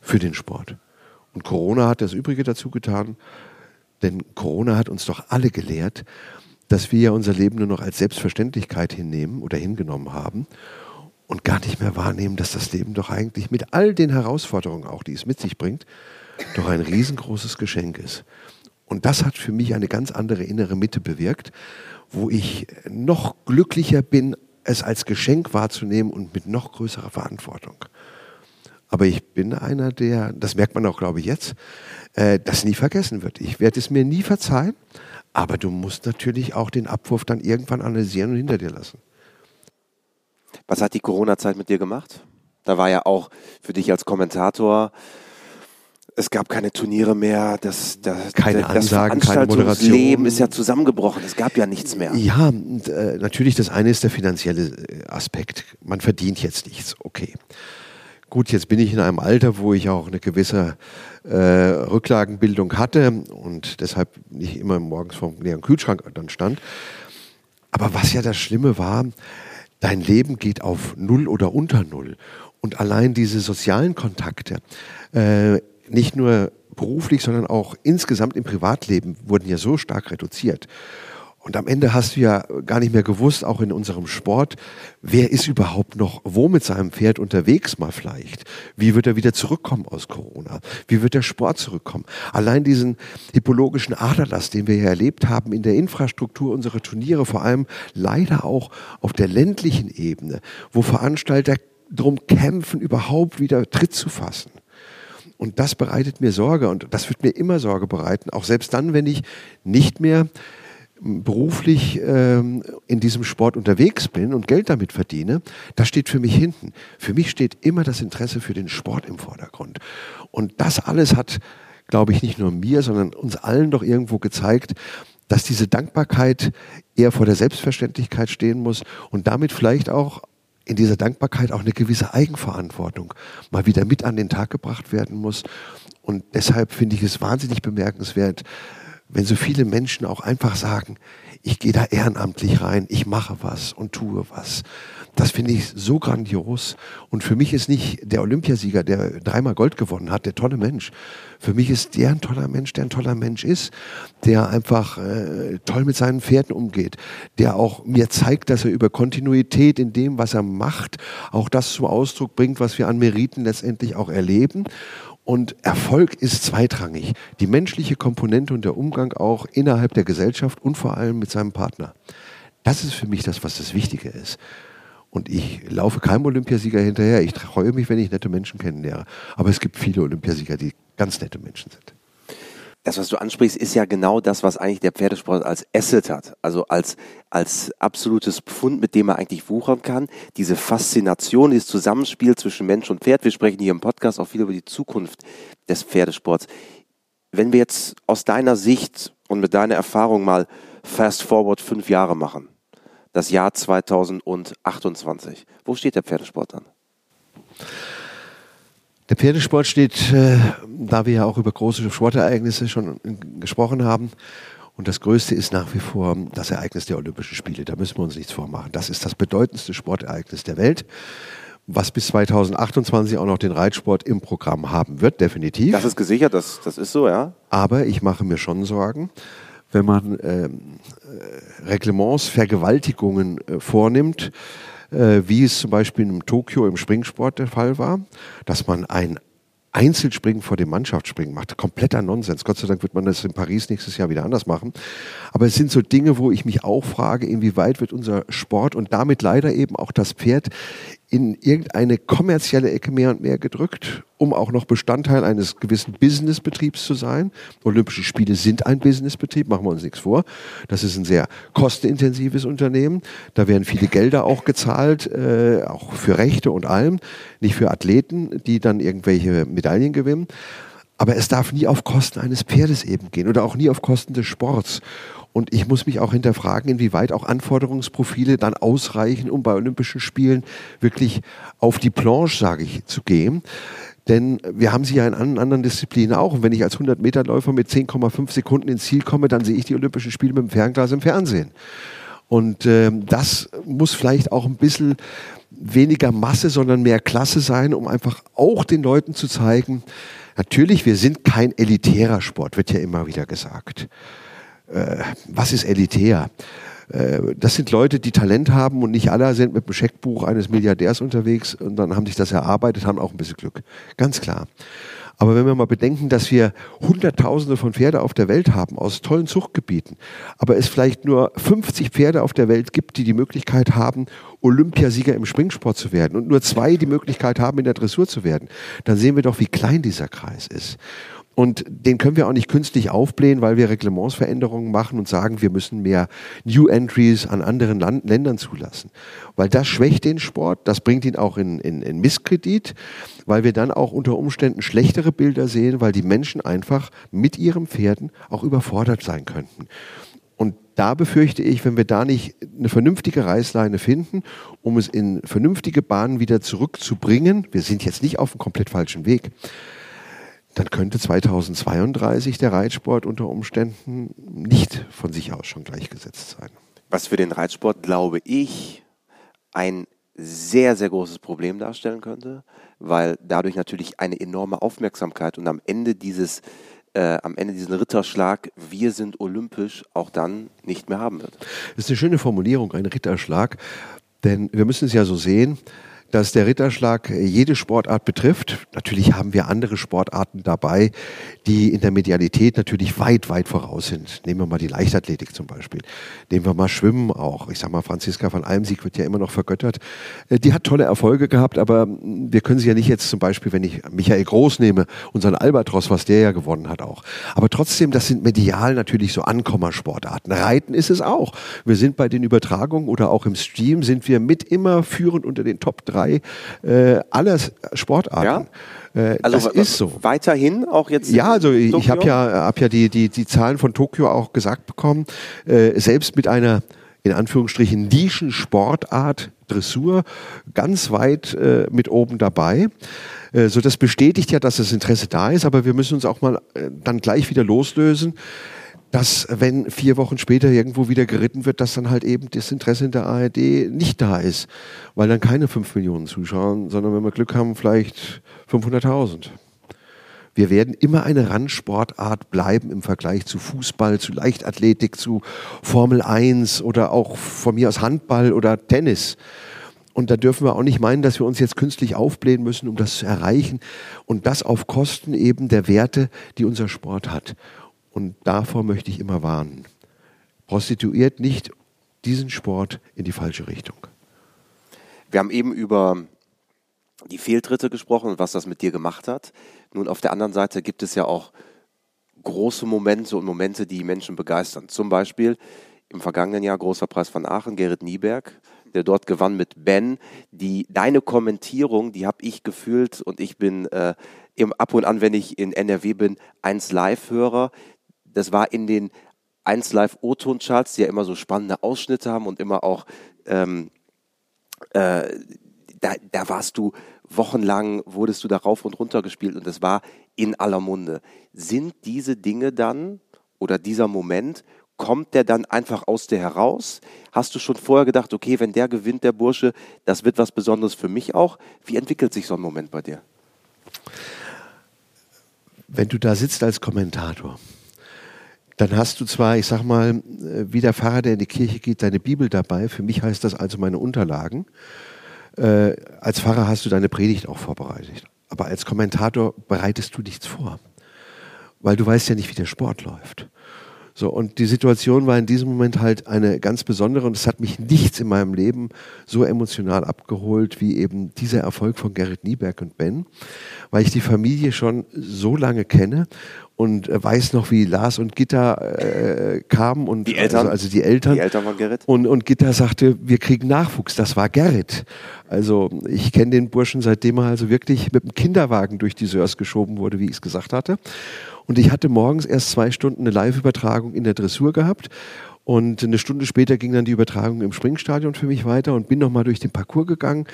Für den Sport. Und Corona hat das Übrige dazu getan, denn Corona hat uns doch alle gelehrt, dass wir ja unser Leben nur noch als Selbstverständlichkeit hinnehmen oder hingenommen haben und gar nicht mehr wahrnehmen, dass das Leben doch eigentlich mit all den Herausforderungen auch, die es mit sich bringt, doch ein riesengroßes Geschenk ist. Und das hat für mich eine ganz andere innere Mitte bewirkt, wo ich noch glücklicher bin, es als Geschenk wahrzunehmen und mit noch größerer Verantwortung. Aber ich bin einer, der, das merkt man auch, glaube ich, jetzt, äh, das nie vergessen wird. Ich werde es mir nie verzeihen, aber du musst natürlich auch den Abwurf dann irgendwann analysieren und hinter dir lassen. Was hat die Corona-Zeit mit dir gemacht? Da war ja auch für dich als Kommentator, es gab keine Turniere mehr, das, das, keine das Ansagen, keine Moderation. Leben ist ja zusammengebrochen, es gab ja nichts mehr. Ja, äh, natürlich das eine ist der finanzielle äh, Aspekt. Man verdient jetzt nichts, okay. Gut, jetzt bin ich in einem Alter, wo ich auch eine gewisse äh, Rücklagenbildung hatte und deshalb nicht immer morgens vor dem leeren Kühlschrank dann stand. Aber was ja das Schlimme war, dein Leben geht auf Null oder unter Null. Und allein diese sozialen Kontakte, äh, nicht nur beruflich, sondern auch insgesamt im Privatleben, wurden ja so stark reduziert. Und am Ende hast du ja gar nicht mehr gewusst, auch in unserem Sport, wer ist überhaupt noch wo mit seinem Pferd unterwegs mal vielleicht? Wie wird er wieder zurückkommen aus Corona? Wie wird der Sport zurückkommen? Allein diesen hippologischen Aderlass, den wir ja erlebt haben in der Infrastruktur unserer Turniere, vor allem leider auch auf der ländlichen Ebene, wo Veranstalter drum kämpfen, überhaupt wieder Tritt zu fassen. Und das bereitet mir Sorge und das wird mir immer Sorge bereiten, auch selbst dann, wenn ich nicht mehr beruflich ähm, in diesem Sport unterwegs bin und Geld damit verdiene, das steht für mich hinten. Für mich steht immer das Interesse für den Sport im Vordergrund. Und das alles hat, glaube ich, nicht nur mir, sondern uns allen doch irgendwo gezeigt, dass diese Dankbarkeit eher vor der Selbstverständlichkeit stehen muss und damit vielleicht auch in dieser Dankbarkeit auch eine gewisse Eigenverantwortung mal wieder mit an den Tag gebracht werden muss. Und deshalb finde ich es wahnsinnig bemerkenswert, wenn so viele Menschen auch einfach sagen, ich gehe da ehrenamtlich rein, ich mache was und tue was. Das finde ich so grandios. Und für mich ist nicht der Olympiasieger, der dreimal Gold gewonnen hat, der tolle Mensch. Für mich ist der ein toller Mensch, der ein toller Mensch ist, der einfach äh, toll mit seinen Pferden umgeht, der auch mir zeigt, dass er über Kontinuität in dem, was er macht, auch das zum Ausdruck bringt, was wir an Meriten letztendlich auch erleben. Und Erfolg ist zweitrangig. Die menschliche Komponente und der Umgang auch innerhalb der Gesellschaft und vor allem mit seinem Partner. Das ist für mich das, was das Wichtige ist. Und ich laufe keinem Olympiasieger hinterher. Ich freue mich, wenn ich nette Menschen kennenlerne. Aber es gibt viele Olympiasieger, die ganz nette Menschen sind. Das, was du ansprichst, ist ja genau das, was eigentlich der Pferdesport als Asset hat. Also als, als absolutes Pfund, mit dem er eigentlich wuchern kann. Diese Faszination, dieses Zusammenspiel zwischen Mensch und Pferd. Wir sprechen hier im Podcast auch viel über die Zukunft des Pferdesports. Wenn wir jetzt aus deiner Sicht und mit deiner Erfahrung mal fast forward fünf Jahre machen, das Jahr 2028. Wo steht der Pferdesport dann? Der Pferdesport steht, äh, da wir ja auch über große Sportereignisse schon gesprochen haben, und das Größte ist nach wie vor das Ereignis der Olympischen Spiele. Da müssen wir uns nichts vormachen. Das ist das bedeutendste Sportereignis der Welt, was bis 2028 auch noch den Reitsport im Programm haben wird, definitiv. Das ist gesichert, das, das ist so, ja. Aber ich mache mir schon Sorgen, wenn man ähm, äh, Reglements, Vergewaltigungen äh, vornimmt, äh, wie es zum Beispiel in Tokio im Springsport der Fall war, dass man ein Einzelspringen vor dem Mannschaftsspringen macht. Kompletter Nonsens. Gott sei Dank wird man das in Paris nächstes Jahr wieder anders machen. Aber es sind so Dinge, wo ich mich auch frage, inwieweit wird unser Sport und damit leider eben auch das Pferd in irgendeine kommerzielle Ecke mehr und mehr gedrückt, um auch noch Bestandteil eines gewissen Businessbetriebs zu sein. Olympische Spiele sind ein Businessbetrieb, machen wir uns nichts vor. Das ist ein sehr kostenintensives Unternehmen. Da werden viele Gelder auch gezahlt, äh, auch für Rechte und allem, nicht für Athleten, die dann irgendwelche Medaillen gewinnen. Aber es darf nie auf Kosten eines Pferdes eben gehen oder auch nie auf Kosten des Sports. Und ich muss mich auch hinterfragen, inwieweit auch Anforderungsprofile dann ausreichen, um bei Olympischen Spielen wirklich auf die Planche, sage ich, zu gehen. Denn wir haben sie ja in anderen Disziplinen auch. Und wenn ich als 100-Meter-Läufer mit 10,5 Sekunden ins Ziel komme, dann sehe ich die Olympischen Spiele mit dem Fernglas im Fernsehen. Und äh, das muss vielleicht auch ein bisschen weniger Masse, sondern mehr Klasse sein, um einfach auch den Leuten zu zeigen, natürlich, wir sind kein elitärer Sport, wird ja immer wieder gesagt äh, was ist elitär? Äh, das sind Leute, die Talent haben und nicht alle sind mit dem Scheckbuch eines Milliardärs unterwegs und dann haben sich das erarbeitet, haben auch ein bisschen Glück. Ganz klar. Aber wenn wir mal bedenken, dass wir Hunderttausende von Pferde auf der Welt haben, aus tollen Zuchtgebieten, aber es vielleicht nur 50 Pferde auf der Welt gibt, die die Möglichkeit haben, Olympiasieger im Springsport zu werden und nur zwei die Möglichkeit haben, in der Dressur zu werden, dann sehen wir doch, wie klein dieser Kreis ist. Und den können wir auch nicht künstlich aufblähen, weil wir Reglementsveränderungen machen und sagen, wir müssen mehr New Entries an anderen Land Ländern zulassen. Weil das schwächt den Sport, das bringt ihn auch in, in, in Misskredit, weil wir dann auch unter Umständen schlechtere Bilder sehen, weil die Menschen einfach mit ihren Pferden auch überfordert sein könnten. Und da befürchte ich, wenn wir da nicht eine vernünftige Reißleine finden, um es in vernünftige Bahnen wieder zurückzubringen, wir sind jetzt nicht auf einem komplett falschen Weg, dann könnte 2032 der Reitsport unter Umständen nicht von sich aus schon gleichgesetzt sein. Was für den Reitsport, glaube ich, ein sehr, sehr großes Problem darstellen könnte, weil dadurch natürlich eine enorme Aufmerksamkeit und am Ende dieses äh, am Ende diesen Ritterschlag, wir sind olympisch, auch dann nicht mehr haben wird. Das ist eine schöne Formulierung, ein Ritterschlag, denn wir müssen es ja so sehen, dass der Ritterschlag jede Sportart betrifft. Natürlich haben wir andere Sportarten dabei, die in der Medialität natürlich weit, weit voraus sind. Nehmen wir mal die Leichtathletik zum Beispiel. Nehmen wir mal Schwimmen auch. Ich sag mal, Franziska von Almsieg wird ja immer noch vergöttert. Äh, die hat tolle Erfolge gehabt, aber wir können sie ja nicht jetzt zum Beispiel, wenn ich Michael Groß nehme, unseren Albatros, was der ja gewonnen hat auch. Aber trotzdem, das sind medial natürlich so Ankommersportarten. Reiten ist es auch. Wir sind bei den Übertragungen oder auch im Stream sind wir mit immer führend unter den Top 3 drei äh, aller Sportarten. Ja? Äh, also das ist so. Weiterhin auch jetzt. Ja, also Tokio? ich habe ja, hab ja die, die, die Zahlen von Tokio auch gesagt bekommen. Äh, selbst mit einer in Anführungsstrichen Nischensportart Dressur ganz weit äh, mit oben dabei. Äh, so das bestätigt ja, dass das Interesse da ist, aber wir müssen uns auch mal äh, dann gleich wieder loslösen dass wenn vier Wochen später irgendwo wieder geritten wird, dass dann halt eben das Interesse in der ARD nicht da ist, weil dann keine fünf Millionen zuschauen, sondern wenn wir Glück haben, vielleicht 500.000. Wir werden immer eine Randsportart bleiben im Vergleich zu Fußball, zu Leichtathletik, zu Formel 1 oder auch von mir aus Handball oder Tennis. Und da dürfen wir auch nicht meinen, dass wir uns jetzt künstlich aufblähen müssen, um das zu erreichen. Und das auf Kosten eben der Werte, die unser Sport hat. Und davor möchte ich immer warnen. Prostituiert nicht diesen Sport in die falsche Richtung. Wir haben eben über die Fehltritte gesprochen und was das mit dir gemacht hat. Nun, auf der anderen Seite gibt es ja auch große Momente und Momente, die Menschen begeistern. Zum Beispiel im vergangenen Jahr großer Preis von Aachen, Gerrit Nieberg, der dort gewann mit Ben. Die deine Kommentierung, die habe ich gefühlt und ich bin äh, ab und an, wenn ich in NRW bin, eins Live-Hörer. Das war in den 1 Live O-Ton-Charts, die ja immer so spannende Ausschnitte haben und immer auch, ähm, äh, da, da warst du wochenlang, wurdest du da rauf und runter gespielt und das war in aller Munde. Sind diese Dinge dann oder dieser Moment, kommt der dann einfach aus dir heraus? Hast du schon vorher gedacht, okay, wenn der gewinnt, der Bursche, das wird was Besonderes für mich auch? Wie entwickelt sich so ein Moment bei dir? Wenn du da sitzt als Kommentator dann hast du zwar, ich sag mal, äh, wie der Pfarrer, der in die Kirche geht, deine Bibel dabei. Für mich heißt das also meine Unterlagen. Äh, als Pfarrer hast du deine Predigt auch vorbereitet. Aber als Kommentator bereitest du nichts vor. Weil du weißt ja nicht, wie der Sport läuft. So, und die Situation war in diesem Moment halt eine ganz besondere und es hat mich nichts in meinem Leben so emotional abgeholt wie eben dieser Erfolg von Gerrit Nieberg und Ben, weil ich die Familie schon so lange kenne und weiß noch, wie Lars und Gitta äh, kamen und die Eltern, also, also, die Eltern. Die Eltern von Gerrit. Und, und Gitta sagte, wir kriegen Nachwuchs. Das war Gerrit. Also ich kenne den Burschen, seitdem er also wirklich mit dem Kinderwagen durch die Sörs geschoben wurde, wie ich es gesagt hatte. Und ich hatte morgens erst zwei Stunden eine Live-Übertragung in der Dressur gehabt und eine Stunde später ging dann die Übertragung im Springstadion für mich weiter und bin nochmal durch den Parcours gegangen.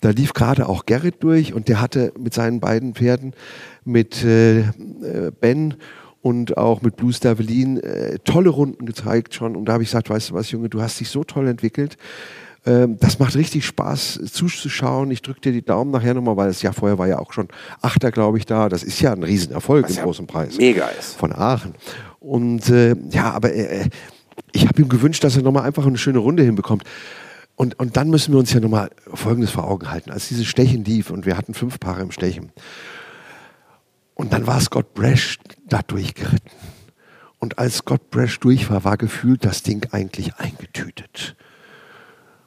Da lief gerade auch Gerrit durch und der hatte mit seinen beiden Pferden, mit äh, äh Ben und auch mit Blue Stavelin äh, tolle Runden gezeigt schon. Und da habe ich gesagt, weißt du was, Junge, du hast dich so toll entwickelt. Ähm, das macht richtig Spaß zuzuschauen. Ich drücke dir die Daumen nachher nochmal, weil das Jahr vorher war ja auch schon Achter, glaube ich, da. Das ist ja ein Riesenerfolg im ja großen Preis. Mega ist. Von Aachen. Und äh, ja, aber äh, äh ich habe ihm gewünscht, dass er nochmal einfach eine schöne Runde hinbekommt. Und, und dann müssen wir uns ja nochmal Folgendes vor Augen halten. Als dieses Stechen lief und wir hatten fünf Paare im Stechen. Und dann war Scott Brash da durchgeritten. Und als Scott Brash durch war, war gefühlt das Ding eigentlich eingetütet.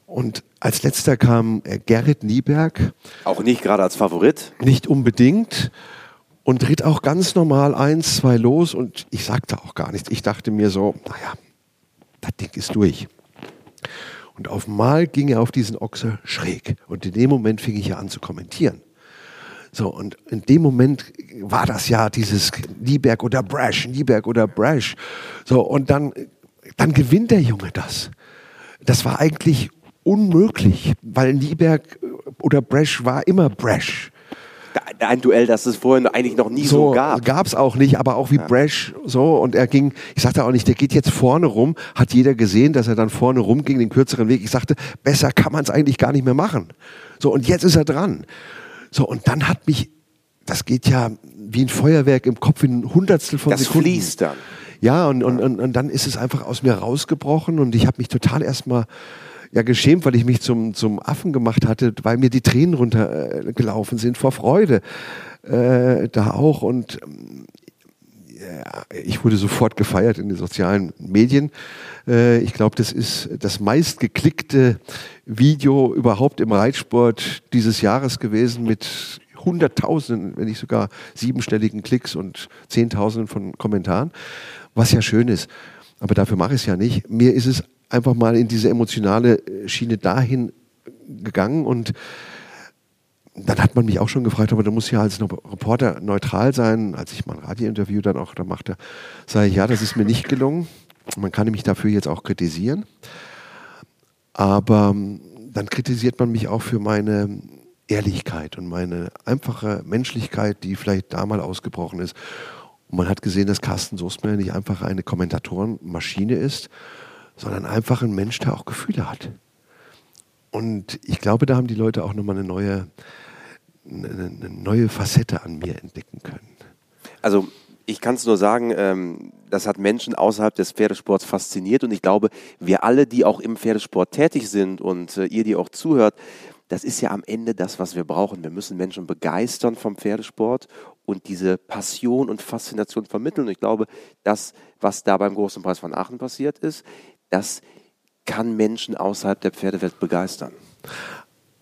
Und als letzter kam äh, Gerrit Nieberg. Auch nicht gerade als Favorit? Nicht unbedingt. Und ritt auch ganz normal eins, zwei los. Und ich sagte auch gar nichts. Ich dachte mir so, naja, das Ding ist durch. Und auf einmal ging er auf diesen Ochse schräg. Und in dem Moment fing ich ja an zu kommentieren. So, und in dem Moment war das ja dieses Nieberg oder Brash, Nieberg oder Brash. So, und dann, dann gewinnt der Junge das. Das war eigentlich unmöglich, weil Nieberg oder Brash war immer Brash ein Duell, das es vorhin eigentlich noch nie so, so gab. Gab es auch nicht, aber auch wie ja. Brash so und er ging, ich sagte auch nicht, der geht jetzt vorne rum, hat jeder gesehen, dass er dann vorne rum ging, den kürzeren Weg. Ich sagte, besser kann man es eigentlich gar nicht mehr machen. So und jetzt ist er dran. So und dann hat mich, das geht ja wie ein Feuerwerk im Kopf in ein Hundertstel von das Sekunden. Das fließt dann. Ja und, und, und, und dann ist es einfach aus mir rausgebrochen und ich habe mich total erstmal ja geschämt, weil ich mich zum, zum Affen gemacht hatte, weil mir die Tränen runtergelaufen sind vor Freude. Äh, da auch und ja, ich wurde sofort gefeiert in den sozialen Medien. Äh, ich glaube, das ist das meistgeklickte Video überhaupt im Reitsport dieses Jahres gewesen mit Hunderttausenden, wenn nicht sogar siebenstelligen Klicks und Zehntausenden von Kommentaren, was ja schön ist. Aber dafür mache ich es ja nicht. Mir ist es einfach mal in diese emotionale äh, Schiene dahin gegangen und dann hat man mich auch schon gefragt, aber du musst ja als Reporter neutral sein. Als ich mal ein Radiointerview dann auch da machte, sage ich, ja, das ist mir nicht gelungen. Man kann mich dafür jetzt auch kritisieren. Aber ähm, dann kritisiert man mich auch für meine Ehrlichkeit und meine einfache Menschlichkeit, die vielleicht da mal ausgebrochen ist. Und man hat gesehen, dass Carsten Soestmeier nicht einfach eine Kommentatorenmaschine ist, sondern einfach ein Mensch, der auch Gefühle hat. Und ich glaube, da haben die Leute auch nochmal eine neue, eine, eine neue Facette an mir entdecken können. Also ich kann es nur sagen, ähm, das hat Menschen außerhalb des Pferdesports fasziniert und ich glaube, wir alle, die auch im Pferdesport tätig sind und äh, ihr, die auch zuhört, das ist ja am Ende das, was wir brauchen. Wir müssen Menschen begeistern vom Pferdesport und diese Passion und Faszination vermitteln. Und ich glaube, das, was da beim Großen Preis von Aachen passiert ist, das kann Menschen außerhalb der Pferdewelt begeistern.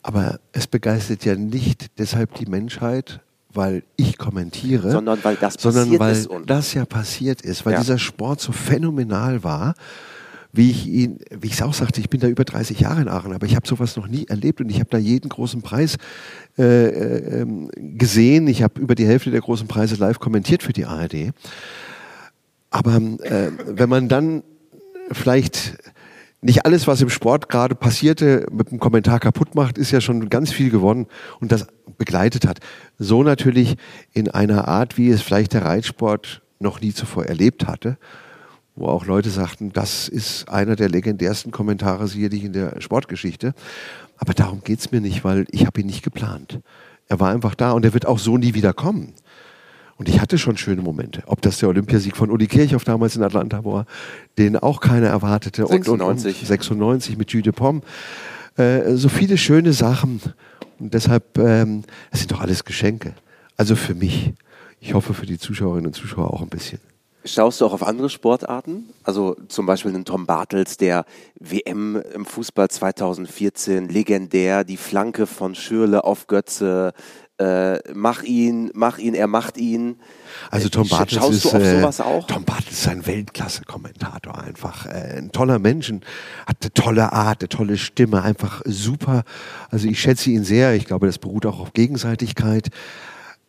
Aber es begeistert ja nicht deshalb die Menschheit, weil ich kommentiere, sondern weil das sondern weil das ja passiert ist, weil ja. dieser Sport so phänomenal war, wie ich ihn, wie ich es auch sagte, ich bin da über 30 Jahre in Aachen, aber ich habe sowas noch nie erlebt und ich habe da jeden großen Preis äh, äh, gesehen. Ich habe über die Hälfte der großen Preise live kommentiert für die ARD. Aber äh, wenn man dann vielleicht nicht alles, was im Sport gerade passierte, mit dem Kommentar kaputt macht, ist ja schon ganz viel gewonnen und das begleitet hat. So natürlich in einer Art, wie es vielleicht der Reitsport noch nie zuvor erlebt hatte, wo auch Leute sagten, das ist einer der legendärsten Kommentare sicherlich in der Sportgeschichte. Aber darum geht es mir nicht, weil ich habe ihn nicht geplant. Er war einfach da und er wird auch so nie wieder kommen. Und ich hatte schon schöne Momente. Ob das der Olympiasieg von Uli Kirchhoff damals in Atlanta war, den auch keiner erwartete. 96. Und, und, und 96 mit Jude Pom. Äh, so viele schöne Sachen. Und deshalb, ähm, es sind doch alles Geschenke. Also für mich. Ich hoffe für die Zuschauerinnen und Zuschauer auch ein bisschen. Schaust du auch auf andere Sportarten? Also zum Beispiel einen Tom Bartels, der WM im Fußball 2014, legendär, die Flanke von Schürle auf Götze, äh, mach ihn, mach ihn, er macht ihn. Also Tom Bartels Schaust ist, du auf äh, sowas auch? Tom Bartels ist ein Weltklasse-Kommentator einfach. Äh, ein toller Mensch, hat eine tolle Art, eine tolle Stimme, einfach super. Also ich schätze ihn sehr. Ich glaube, das beruht auch auf Gegenseitigkeit.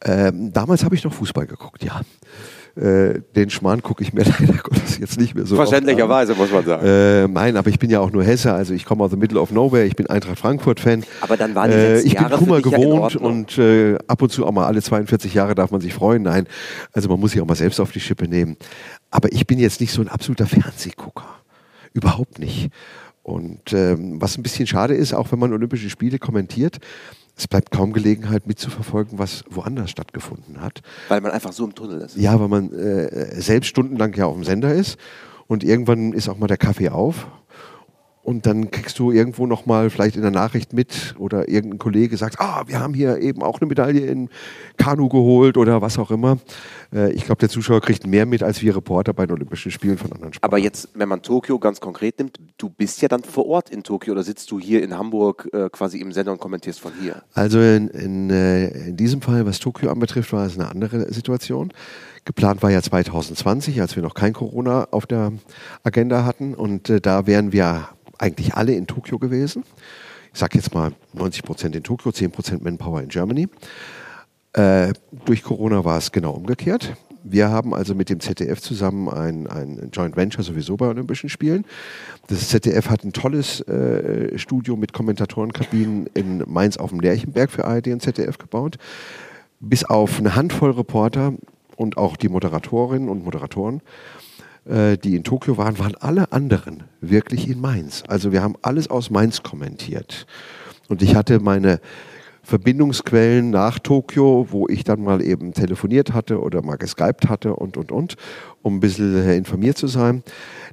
Ähm, damals habe ich noch Fußball geguckt, ja. Äh, den Schmarrn gucke ich mir [LAUGHS] leider Gottes jetzt nicht mehr so Verständlicherweise, muss man sagen. Äh, nein, aber ich bin ja auch nur Hesse, also ich komme aus dem Middle of Nowhere, ich bin Eintracht Frankfurt-Fan. Aber dann waren die äh, letzten Ich bin Jahre Kummer für dich ja in gewohnt Ordnung. und äh, ab und zu auch mal alle 42 Jahre darf man sich freuen. Nein, also man muss sich auch mal selbst auf die Schippe nehmen. Aber ich bin jetzt nicht so ein absoluter Fernsehgucker. Überhaupt nicht. Und ähm, was ein bisschen schade ist, auch wenn man Olympische Spiele kommentiert, es bleibt kaum Gelegenheit mitzuverfolgen, was woanders stattgefunden hat. Weil man einfach so im Tunnel ist. Ja, weil man äh, selbst stundenlang ja auf dem Sender ist und irgendwann ist auch mal der Kaffee auf und dann kriegst du irgendwo noch mal vielleicht in der Nachricht mit oder irgendein Kollege sagt, ah, wir haben hier eben auch eine Medaille in Kanu geholt oder was auch immer. Äh, ich glaube, der Zuschauer kriegt mehr mit als wir Reporter bei den Olympischen Spielen von anderen Sportarten. Aber jetzt, wenn man Tokio ganz konkret nimmt, du bist ja dann vor Ort in Tokio oder sitzt du hier in Hamburg äh, quasi im Sender und kommentierst von hier? Also in, in, äh, in diesem Fall, was Tokio anbetrifft, war es eine andere Situation. Geplant war ja 2020, als wir noch kein Corona auf der Agenda hatten. Und äh, da wären wir eigentlich alle in Tokio gewesen. Ich sage jetzt mal 90 Prozent in Tokio, 10 Prozent Manpower in Germany. Äh, durch Corona war es genau umgekehrt. Wir haben also mit dem ZDF zusammen ein, ein Joint Venture sowieso bei Olympischen Spielen. Das ZDF hat ein tolles äh, Studio mit Kommentatorenkabinen in Mainz auf dem Lerchenberg für ARD und ZDF gebaut. Bis auf eine Handvoll Reporter und auch die Moderatorinnen und Moderatoren, die in Tokio waren, waren alle anderen wirklich in Mainz. Also wir haben alles aus Mainz kommentiert. Und ich hatte meine Verbindungsquellen nach Tokio, wo ich dann mal eben telefoniert hatte oder mal geskypt hatte und, und, und, um ein bisschen äh, informiert zu sein.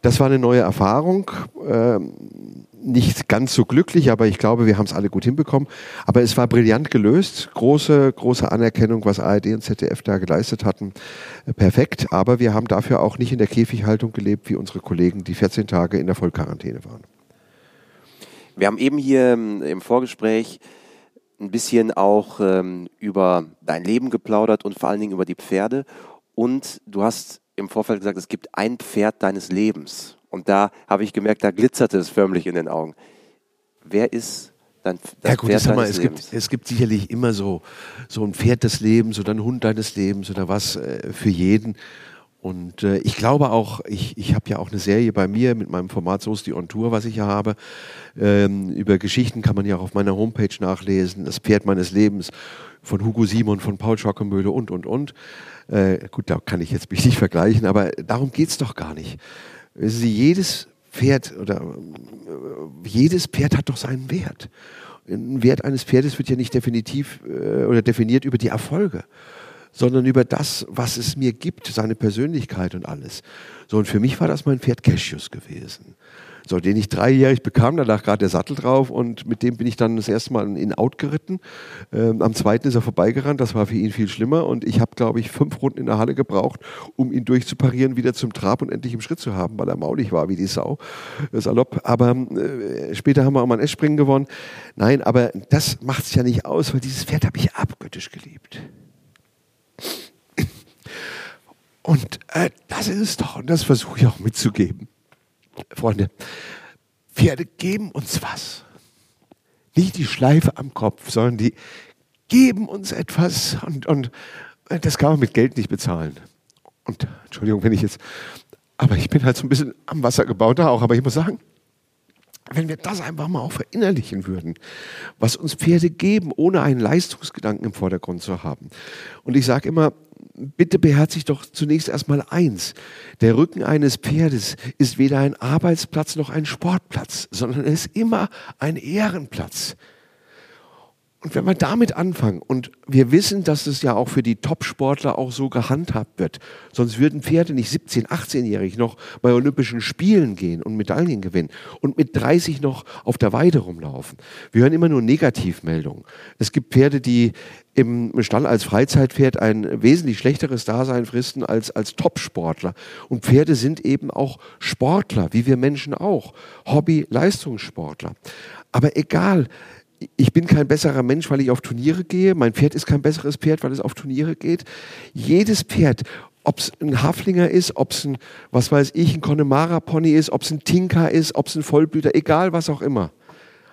Das war eine neue Erfahrung. Ähm, nicht ganz so glücklich, aber ich glaube, wir haben es alle gut hinbekommen. Aber es war brillant gelöst. Große, große Anerkennung, was ARD und ZDF da geleistet hatten. Perfekt. Aber wir haben dafür auch nicht in der Käfighaltung gelebt, wie unsere Kollegen, die 14 Tage in der Vollquarantäne waren. Wir haben eben hier ähm, im Vorgespräch ein bisschen auch ähm, über dein Leben geplaudert und vor allen Dingen über die Pferde. Und du hast im Vorfeld gesagt, es gibt ein Pferd deines Lebens. Und da habe ich gemerkt, da glitzerte es förmlich in den Augen. Wer ist dein, das ja gut, Pferd sag mal, es Lebens? gibt, es gibt sicherlich immer so, so ein Pferd des Lebens oder ein Hund deines Lebens oder was äh, für jeden. Und äh, ich glaube auch, ich, ich habe ja auch eine Serie bei mir mit meinem Format Soße on Tour, was ich ja habe. Ähm, über Geschichten kann man ja auch auf meiner Homepage nachlesen. Das Pferd meines Lebens von Hugo Simon, von Paul Schockemöhle und, und, und. Äh, gut, da kann ich jetzt mich nicht vergleichen, aber darum geht es doch gar nicht. Sie, jedes Pferd oder äh, jedes Pferd hat doch seinen Wert. Ein Wert eines Pferdes wird ja nicht definitiv äh, oder definiert über die Erfolge sondern über das, was es mir gibt, seine Persönlichkeit und alles. So, und für mich war das mein Pferd Cassius gewesen. So, den ich dreijährig bekam, danach gerade der Sattel drauf und mit dem bin ich dann das erste Mal in Out geritten. Ähm, am zweiten ist er vorbeigerannt, das war für ihn viel schlimmer und ich habe, glaube ich, fünf Runden in der Halle gebraucht, um ihn durchzuparieren, wieder zum Trab und endlich im Schritt zu haben, weil er maulig war wie die Sau, salopp. Aber äh, später haben wir auch mal ein Essspringen gewonnen. Nein, aber das macht es ja nicht aus, weil dieses Pferd habe ich abgöttisch geliebt. Und äh, das ist es doch, und das versuche ich auch mitzugeben. Freunde, Pferde geben uns was. Nicht die Schleife am Kopf, sondern die geben uns etwas und, und das kann man mit Geld nicht bezahlen. Und Entschuldigung, wenn ich jetzt, aber ich bin halt so ein bisschen am Wasser gebaut da auch, aber ich muss sagen, wenn wir das einfach mal auch verinnerlichen würden, was uns Pferde geben, ohne einen Leistungsgedanken im Vordergrund zu haben. Und ich sage immer, bitte beherzigt doch zunächst erstmal eins. Der Rücken eines Pferdes ist weder ein Arbeitsplatz noch ein Sportplatz, sondern er ist immer ein Ehrenplatz. Und wenn wir damit anfangen, und wir wissen, dass es ja auch für die Top-Sportler auch so gehandhabt wird, sonst würden Pferde nicht 17-, 18-jährig noch bei Olympischen Spielen gehen und Medaillen gewinnen und mit 30 noch auf der Weide rumlaufen. Wir hören immer nur Negativmeldungen. Es gibt Pferde, die im Stall als Freizeitpferd ein wesentlich schlechteres Dasein fristen als als Top-Sportler. Und Pferde sind eben auch Sportler, wie wir Menschen auch. Hobby-Leistungssportler. Aber egal, ich bin kein besserer Mensch, weil ich auf Turniere gehe. Mein Pferd ist kein besseres Pferd, weil es auf Turniere geht. Jedes Pferd, ob es ein Haflinger ist, ob es ein, was weiß ich, ein Connemara-Pony ist, ob es ein Tinker ist, ob es ein Vollblüter, egal was auch immer,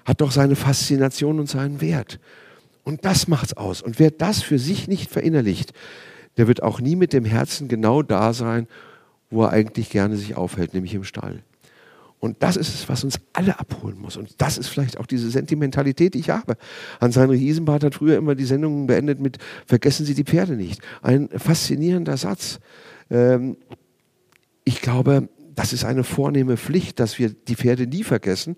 hat doch seine Faszination und seinen Wert. Und das macht's aus. Und wer das für sich nicht verinnerlicht, der wird auch nie mit dem Herzen genau da sein, wo er eigentlich gerne sich aufhält, nämlich im Stall. Und das ist es, was uns alle abholen muss. Und das ist vielleicht auch diese Sentimentalität, die ich habe. Hans-Heinrich Isenbart hat früher immer die Sendungen beendet mit Vergessen Sie die Pferde nicht. Ein faszinierender Satz. Ähm, ich glaube, das ist eine vornehme Pflicht, dass wir die Pferde nie vergessen.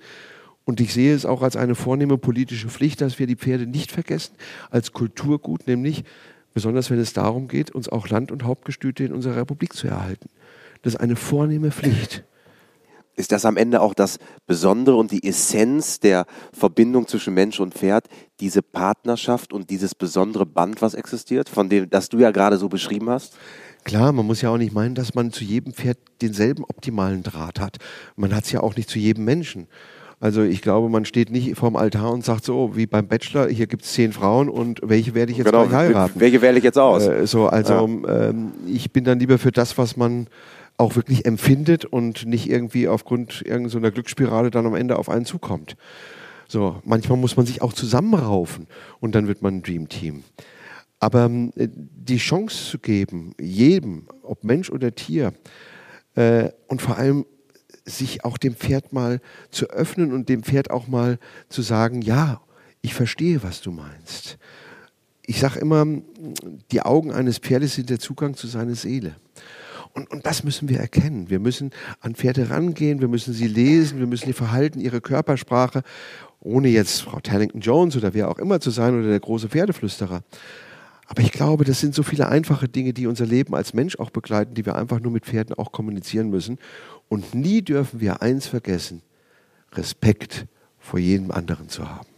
Und ich sehe es auch als eine vornehme politische Pflicht, dass wir die Pferde nicht vergessen, als Kulturgut, nämlich besonders wenn es darum geht, uns auch Land- und Hauptgestüte in unserer Republik zu erhalten. Das ist eine vornehme Pflicht ist das am Ende auch das Besondere und die Essenz der Verbindung zwischen Mensch und Pferd, diese Partnerschaft und dieses besondere Band, was existiert, von dem, das du ja gerade so beschrieben hast? Klar, man muss ja auch nicht meinen, dass man zu jedem Pferd denselben optimalen Draht hat. Man hat es ja auch nicht zu jedem Menschen. Also ich glaube, man steht nicht vorm Altar und sagt so, wie beim Bachelor, hier gibt es zehn Frauen und welche werde ich jetzt genau, gleich heiraten? Welche wähle ich jetzt aus? Äh, so, also ja. ähm, ich bin dann lieber für das, was man auch wirklich empfindet und nicht irgendwie aufgrund irgendeiner Glücksspirale dann am Ende auf einen zukommt. So, manchmal muss man sich auch zusammenraufen und dann wird man ein Dream Team. Aber äh, die Chance zu geben, jedem, ob Mensch oder Tier, äh, und vor allem sich auch dem Pferd mal zu öffnen und dem Pferd auch mal zu sagen, ja, ich verstehe, was du meinst. Ich sage immer, die Augen eines Pferdes sind der Zugang zu seiner Seele. Und, und das müssen wir erkennen. Wir müssen an Pferde rangehen, wir müssen sie lesen, wir müssen ihr Verhalten, ihre Körpersprache, ohne jetzt Frau Tellington Jones oder wer auch immer zu sein oder der große Pferdeflüsterer. Aber ich glaube, das sind so viele einfache Dinge, die unser Leben als Mensch auch begleiten, die wir einfach nur mit Pferden auch kommunizieren müssen. Und nie dürfen wir eins vergessen, Respekt vor jedem anderen zu haben.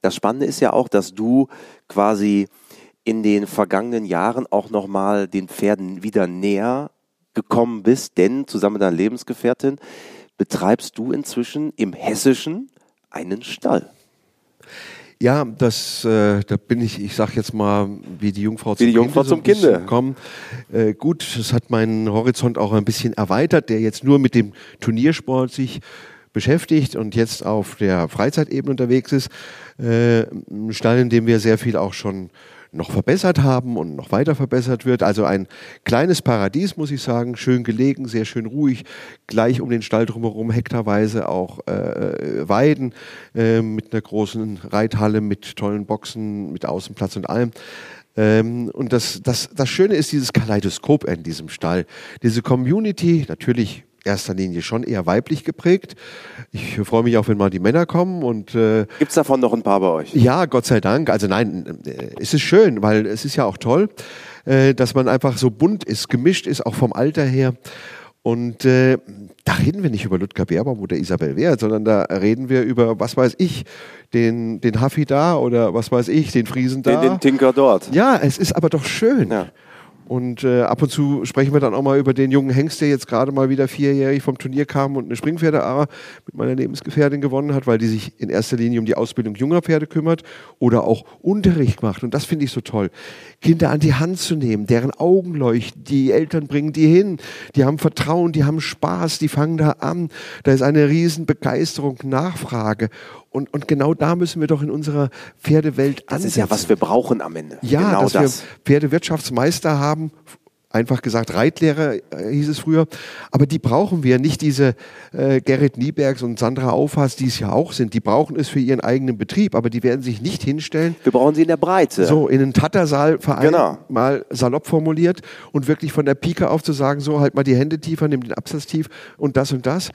Das Spannende ist ja auch, dass du quasi in den vergangenen Jahren auch nochmal den Pferden wieder näher gekommen bist, denn zusammen mit deiner Lebensgefährtin betreibst du inzwischen im Hessischen einen Stall. Ja, das, äh, da bin ich, ich sag jetzt mal, wie die Jungfrau wie zum, die Jungfrau Kinde, zum Kinde. Kommen. Äh, gut, das hat meinen Horizont auch ein bisschen erweitert, der jetzt nur mit dem Turniersport sich beschäftigt und jetzt auf der Freizeitebene unterwegs ist. Äh, ein Stall, in dem wir sehr viel auch schon noch verbessert haben und noch weiter verbessert wird. Also ein kleines Paradies, muss ich sagen, schön gelegen, sehr schön ruhig, gleich um den Stall drumherum hektarweise auch äh, Weiden äh, mit einer großen Reithalle, mit tollen Boxen, mit Außenplatz und allem. Ähm, und das, das, das Schöne ist dieses Kaleidoskop in diesem Stall. Diese Community, natürlich erster Linie schon eher weiblich geprägt. Ich freue mich auch, wenn mal die Männer kommen. Und äh, gibt es davon noch ein paar bei euch? Ja, Gott sei Dank. Also nein, äh, es ist schön, weil es ist ja auch toll, äh, dass man einfach so bunt ist, gemischt ist, auch vom Alter her. Und äh, da reden wir nicht über Ludger Beerbaum oder Isabel Wert, sondern da reden wir über, was weiß ich, den, den Haffi da oder was weiß ich, den Friesen da. Den, den Tinker dort. Ja, es ist aber doch schön. Ja. Und äh, ab und zu sprechen wir dann auch mal über den jungen Hengst, der jetzt gerade mal wieder vierjährig vom Turnier kam und eine Springpferde mit meiner Lebensgefährtin gewonnen hat, weil die sich in erster Linie um die Ausbildung junger Pferde kümmert oder auch Unterricht macht. Und das finde ich so toll. Kinder an die Hand zu nehmen, deren Augen leuchten, die Eltern bringen die hin, die haben Vertrauen, die haben Spaß, die fangen da an. Da ist eine riesen Begeisterung, Nachfrage. Und, und genau da müssen wir doch in unserer Pferdewelt das ansetzen. Das ist ja, was wir brauchen am Ende. Ja, genau dass das. wir Pferdewirtschaftsmeister haben, einfach gesagt Reitlehrer äh, hieß es früher, aber die brauchen wir, nicht diese äh, Gerrit Niebergs und Sandra Aufhass, die es ja auch sind, die brauchen es für ihren eigenen Betrieb, aber die werden sich nicht hinstellen. Wir brauchen sie in der Breite. So, in einen Tattersaal-Verein genau. mal salopp formuliert und wirklich von der Pike auf zu sagen, so halt mal die Hände tiefer, nimm den Absatz tief und das und das.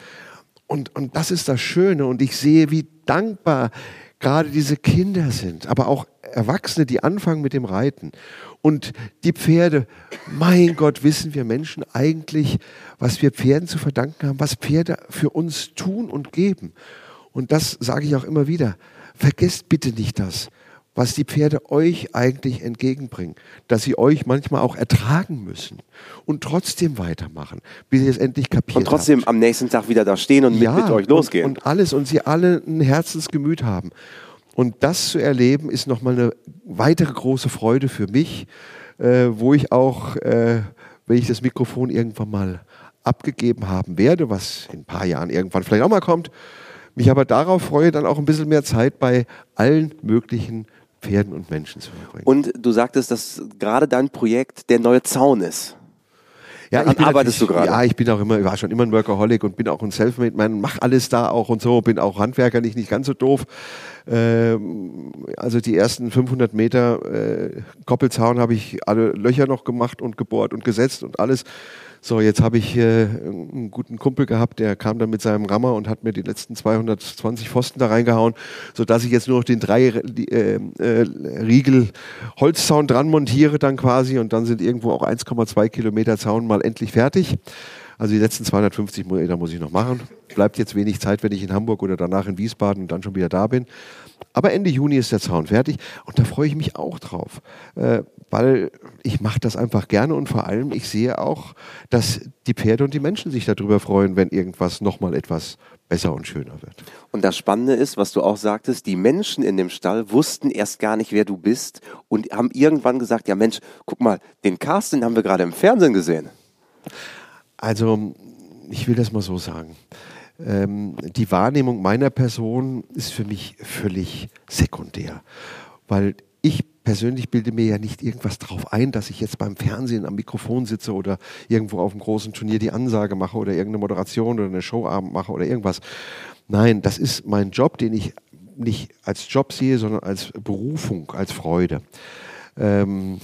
Und, und das ist das Schöne. Und ich sehe, wie dankbar gerade diese Kinder sind, aber auch Erwachsene, die anfangen mit dem Reiten. Und die Pferde, mein Gott, wissen wir Menschen eigentlich, was wir Pferden zu verdanken haben, was Pferde für uns tun und geben. Und das sage ich auch immer wieder. Vergesst bitte nicht das was die Pferde euch eigentlich entgegenbringen, dass sie euch manchmal auch ertragen müssen und trotzdem weitermachen, bis ihr es endlich kapiert Und trotzdem habt. am nächsten Tag wieder da stehen und ja, mit, mit, euch losgehen. Und, und alles und sie alle ein Herzensgemüt haben. Und das zu erleben, ist nochmal eine weitere große Freude für mich, äh, wo ich auch, äh, wenn ich das Mikrofon irgendwann mal abgegeben haben werde, was in ein paar Jahren irgendwann vielleicht auch mal kommt, mich aber darauf freue, dann auch ein bisschen mehr Zeit bei allen möglichen Pferden und Menschen zu verbringen. Und du sagtest, dass gerade dein Projekt der neue Zaun ist. Ja, ich arbeitest du gerade? Ja, ich bin auch immer, war schon immer ein Workaholic und bin auch ein Selfmade-Man, mach alles da auch und so, bin auch Handwerker, nicht, nicht ganz so doof. Ähm, also die ersten 500 Meter äh, Koppelzaun habe ich alle Löcher noch gemacht und gebohrt und gesetzt und alles. So, jetzt habe ich äh, einen guten Kumpel gehabt, der kam dann mit seinem Rammer und hat mir die letzten 220 Pfosten da reingehauen, sodass ich jetzt nur noch den drei äh, äh, Riegel Holzzaun dran montiere dann quasi und dann sind irgendwo auch 1,2 Kilometer Zaun mal endlich fertig. Also die letzten 250 Meter muss ich noch machen. Bleibt jetzt wenig Zeit, wenn ich in Hamburg oder danach in Wiesbaden und dann schon wieder da bin. Aber Ende Juni ist der Zaun fertig und da freue ich mich auch drauf, äh, weil ich mache das einfach gerne und vor allem ich sehe auch, dass die Pferde und die Menschen sich darüber freuen, wenn irgendwas nochmal etwas besser und schöner wird. Und das Spannende ist, was du auch sagtest, die Menschen in dem Stall wussten erst gar nicht, wer du bist und haben irgendwann gesagt, ja Mensch, guck mal, den Carsten haben wir gerade im Fernsehen gesehen. Also, ich will das mal so sagen. Ähm, die Wahrnehmung meiner Person ist für mich völlig sekundär, weil persönlich bilde mir ja nicht irgendwas drauf ein, dass ich jetzt beim Fernsehen am Mikrofon sitze oder irgendwo auf einem großen Turnier die Ansage mache oder irgendeine Moderation oder eine Showabend mache oder irgendwas. Nein, das ist mein Job, den ich nicht als Job sehe, sondern als Berufung, als Freude. Ähm,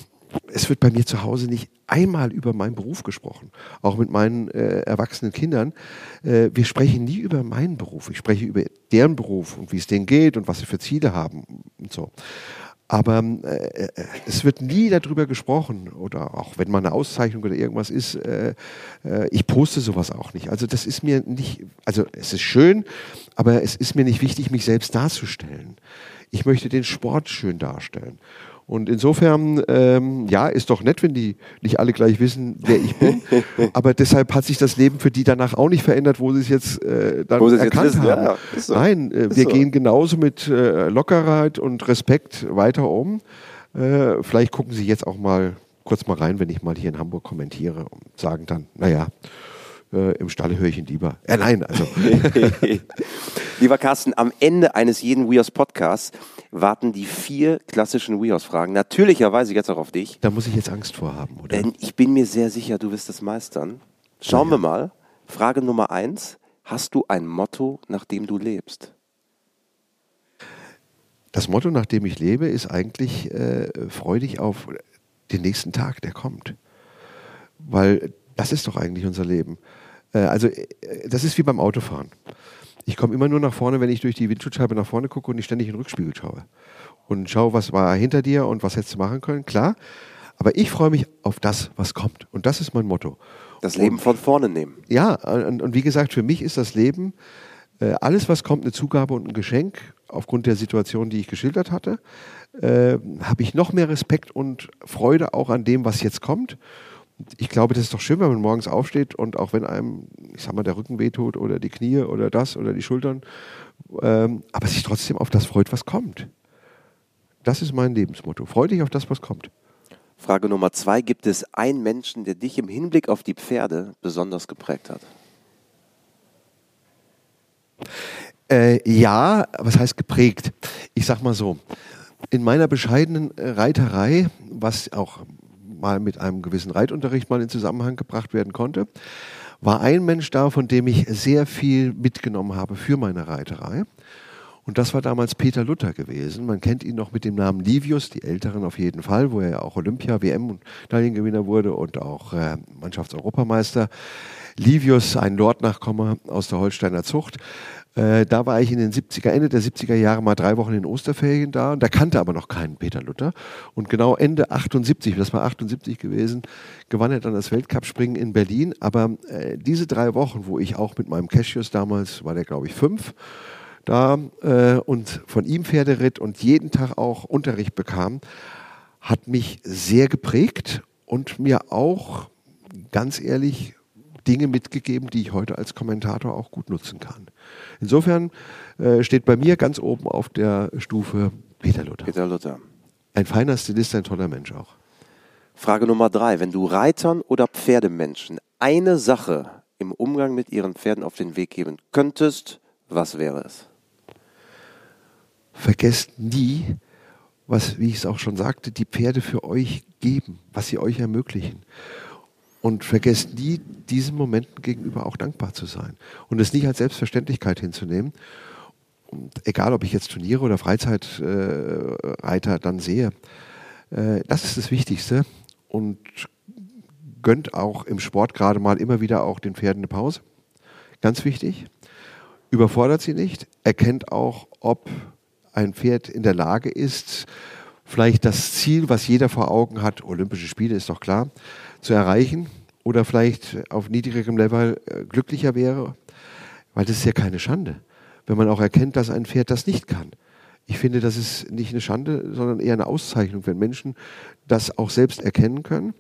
es wird bei mir zu Hause nicht einmal über meinen Beruf gesprochen, auch mit meinen äh, erwachsenen Kindern. Äh, wir sprechen nie über meinen Beruf. Ich spreche über deren Beruf und wie es denen geht und was sie für Ziele haben und so. Aber äh, äh es wird nie darüber gesprochen oder auch wenn mal eine Auszeichnung oder irgendwas ist, äh, äh, ich poste sowas auch nicht. Also das ist mir nicht, also es ist schön, aber es ist mir nicht wichtig, mich selbst darzustellen. Ich möchte den Sport schön darstellen. Und insofern, ähm, ja, ist doch nett, wenn die nicht alle gleich wissen, wer ich bin. [LAUGHS] Aber deshalb hat sich das Leben für die danach auch nicht verändert, wo sie es jetzt äh, dann erkannt jetzt haben. Ja, so. Nein, äh, wir so. gehen genauso mit äh, Lockerheit und Respekt weiter um. Äh, vielleicht gucken Sie jetzt auch mal kurz mal rein, wenn ich mal hier in Hamburg kommentiere und sagen dann, naja, Äh, Im Stall höre ich ihn lieber. Äh, nein, also. [LAUGHS] Lieber Carsten, am Ende eines jeden WeHorse Podcasts warten die vier klassischen WeHorse-Fragen natürlicherweise jetzt auch auf dich. Da muss ich jetzt Angst vor haben, oder? Denn ich bin mir sehr sicher, du wirst es meistern. Schauen ja. wir mal. Frage Nummer eins. Hast du ein Motto, nach dem du lebst? Das Motto, nach dem ich lebe, ist eigentlich äh, freudig auf den nächsten Tag, der kommt. Weil das ist doch eigentlich unser Leben. Äh, also äh, das ist wie beim Autofahren. Ich komme immer nur nach vorne, wenn ich durch die Windschutzscheibe nach vorne gucke und nicht ständig in den Rückspiegel schaue. Und schaue, was war hinter dir und was hättest du machen können, klar. Aber ich freue mich auf das, was kommt. Und das ist mein Motto. Das Leben und, von vorne nehmen. Ja, und, und, wie gesagt, für mich ist das Leben, äh, alles, was kommt, eine Zugabe und ein Geschenk. Aufgrund der Situation, die ich geschildert hatte, äh, habe ich noch mehr Respekt und Freude auch an dem, was jetzt kommt ich glaube, das ist doch schön, wenn man morgens aufsteht und auch wenn einem, ich sag mal, der Rücken wehtut oder die Knie oder das oder die Schultern, ähm, aber sich trotzdem auf das freut, was kommt. Das ist mein Lebensmotto. Freu dich auf das, was kommt. Frage Nummer zwei: Gibt es einen Menschen, der dich im Hinblick auf die Pferde besonders geprägt hat? Äh, ja, was heißt geprägt? Ich sag mal so: In meiner bescheidenen Reiterei, was auch mal mit einem gewissen Reitunterricht mal in Zusammenhang gebracht werden konnte, war ein Mensch da, von dem ich sehr viel mitgenommen habe für meine Reiterei. Und das war damals Peter Luther gewesen. Man kennt ihn noch mit dem Namen Livius, die Älteren auf jeden Fall, wo er ja auch Olympia, WM und Medaillengewinner wurde und auch äh, Mannschaftseuropameister. Livius, ein Lordnachkomme aus der Holsteiner Zucht, äh, da war ich in den 70er, Ende der 70er Jahre mal drei Wochen in Osterferien da und da kannte aber noch keinen Peter Luther. Und genau Ende 78, das war 78 gewesen, gewann er dann das Weltcup-Springen in Berlin. Aber äh, diese drei Wochen, wo ich auch mit meinem Cassius damals, war der glaube ich fünf, da äh, und von ihm Pferde ritt und jeden Tag auch Unterricht bekam, hat mich sehr geprägt und mir auch ganz ehrlich Dinge mitgegeben, die ich heute als Kommentator auch gut nutzen kann. Insofern äh, steht bei mir ganz oben auf der Stufe Peter Luther. Peter Luther. Ein feiner Stilist, ein toller Mensch auch. Frage Nummer drei. Wenn du Reitern oder Pferdemenschen eine Sache im Umgang mit ihren Pferden auf den Weg geben könntest, was wäre es? Vergesst nie, was, wie ich es auch schon sagte, die Pferde für euch geben, was sie euch ermöglichen. Und vergesst nie, diesen Momenten gegenüber auch dankbar zu sein und es nicht als Selbstverständlichkeit hinzunehmen. Und egal, ob ich jetzt Turniere oder Freizeitreiter äh, dann sehe, äh, das ist das Wichtigste. Und gönnt auch im Sport gerade mal immer wieder auch den Pferden eine Pause. Ganz wichtig. Überfordert sie nicht. Erkennt auch, ob ein Pferd in der Lage ist, vielleicht das Ziel, was jeder vor Augen hat, Olympische Spiele ist doch klar, zu erreichen oder vielleicht auf niedrigem Level äh, glücklicher wäre, weil das ist ja keine Schande, wenn man auch erkennt, dass ein Pferd das nicht kann. Ich finde, das ist nicht eine Schande, sondern eher eine Auszeichnung, wenn Menschen das auch selbst erkennen können.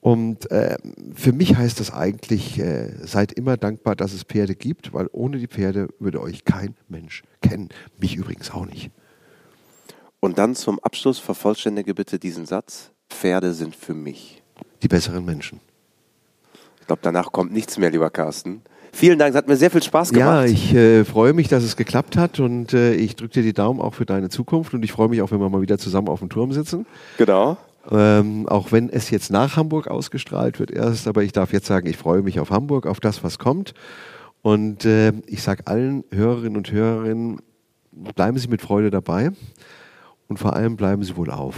Und äh, für mich heißt das eigentlich, äh, seid immer dankbar, dass es Pferde gibt, weil ohne die Pferde würde euch kein Mensch kennen. Mich übrigens auch nicht. Und dann zum Abschluss vervollständige bitte diesen Satz. Pferde sind für mich die besseren Menschen. Ich glaube, danach kommt nichts mehr, lieber Carsten. Vielen Dank, es hat mir sehr viel Spaß gemacht. Ja, ich äh, freue mich, dass es geklappt hat und äh, ich drücke dir die Daumen auch für deine Zukunft und ich freue mich auch, wenn wir mal wieder zusammen auf dem Turm sitzen. Genau. Ähm, auch wenn es jetzt nach Hamburg ausgestrahlt wird erst, aber ich darf jetzt sagen, ich freue mich auf Hamburg, auf das, was kommt. Und äh, ich sage allen Hörerinnen und Hörerinnen, bleiben Sie mit Freude dabei und vor allem bleiben Sie wohl auf.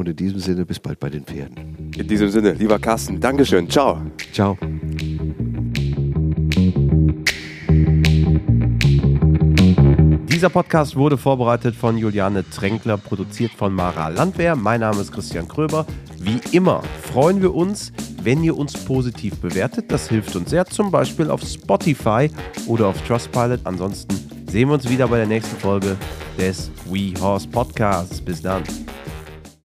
Und in diesem Sinne, bis bald bei den Pferden. In diesem Sinne, lieber Carsten, Dankeschön. Ciao. Ciao. Dieser Podcast wurde vorbereitet von Juliane Tränkler, produziert von Mara Landwehr. Mein Name ist Christian Kröber. Wie immer freuen wir uns, wenn ihr uns positiv bewertet. Das hilft uns sehr, zum Beispiel auf Spotify oder auf Trustpilot. Ansonsten sehen wir uns wieder bei der nächsten Folge des We Horse Podcasts. Bis dann.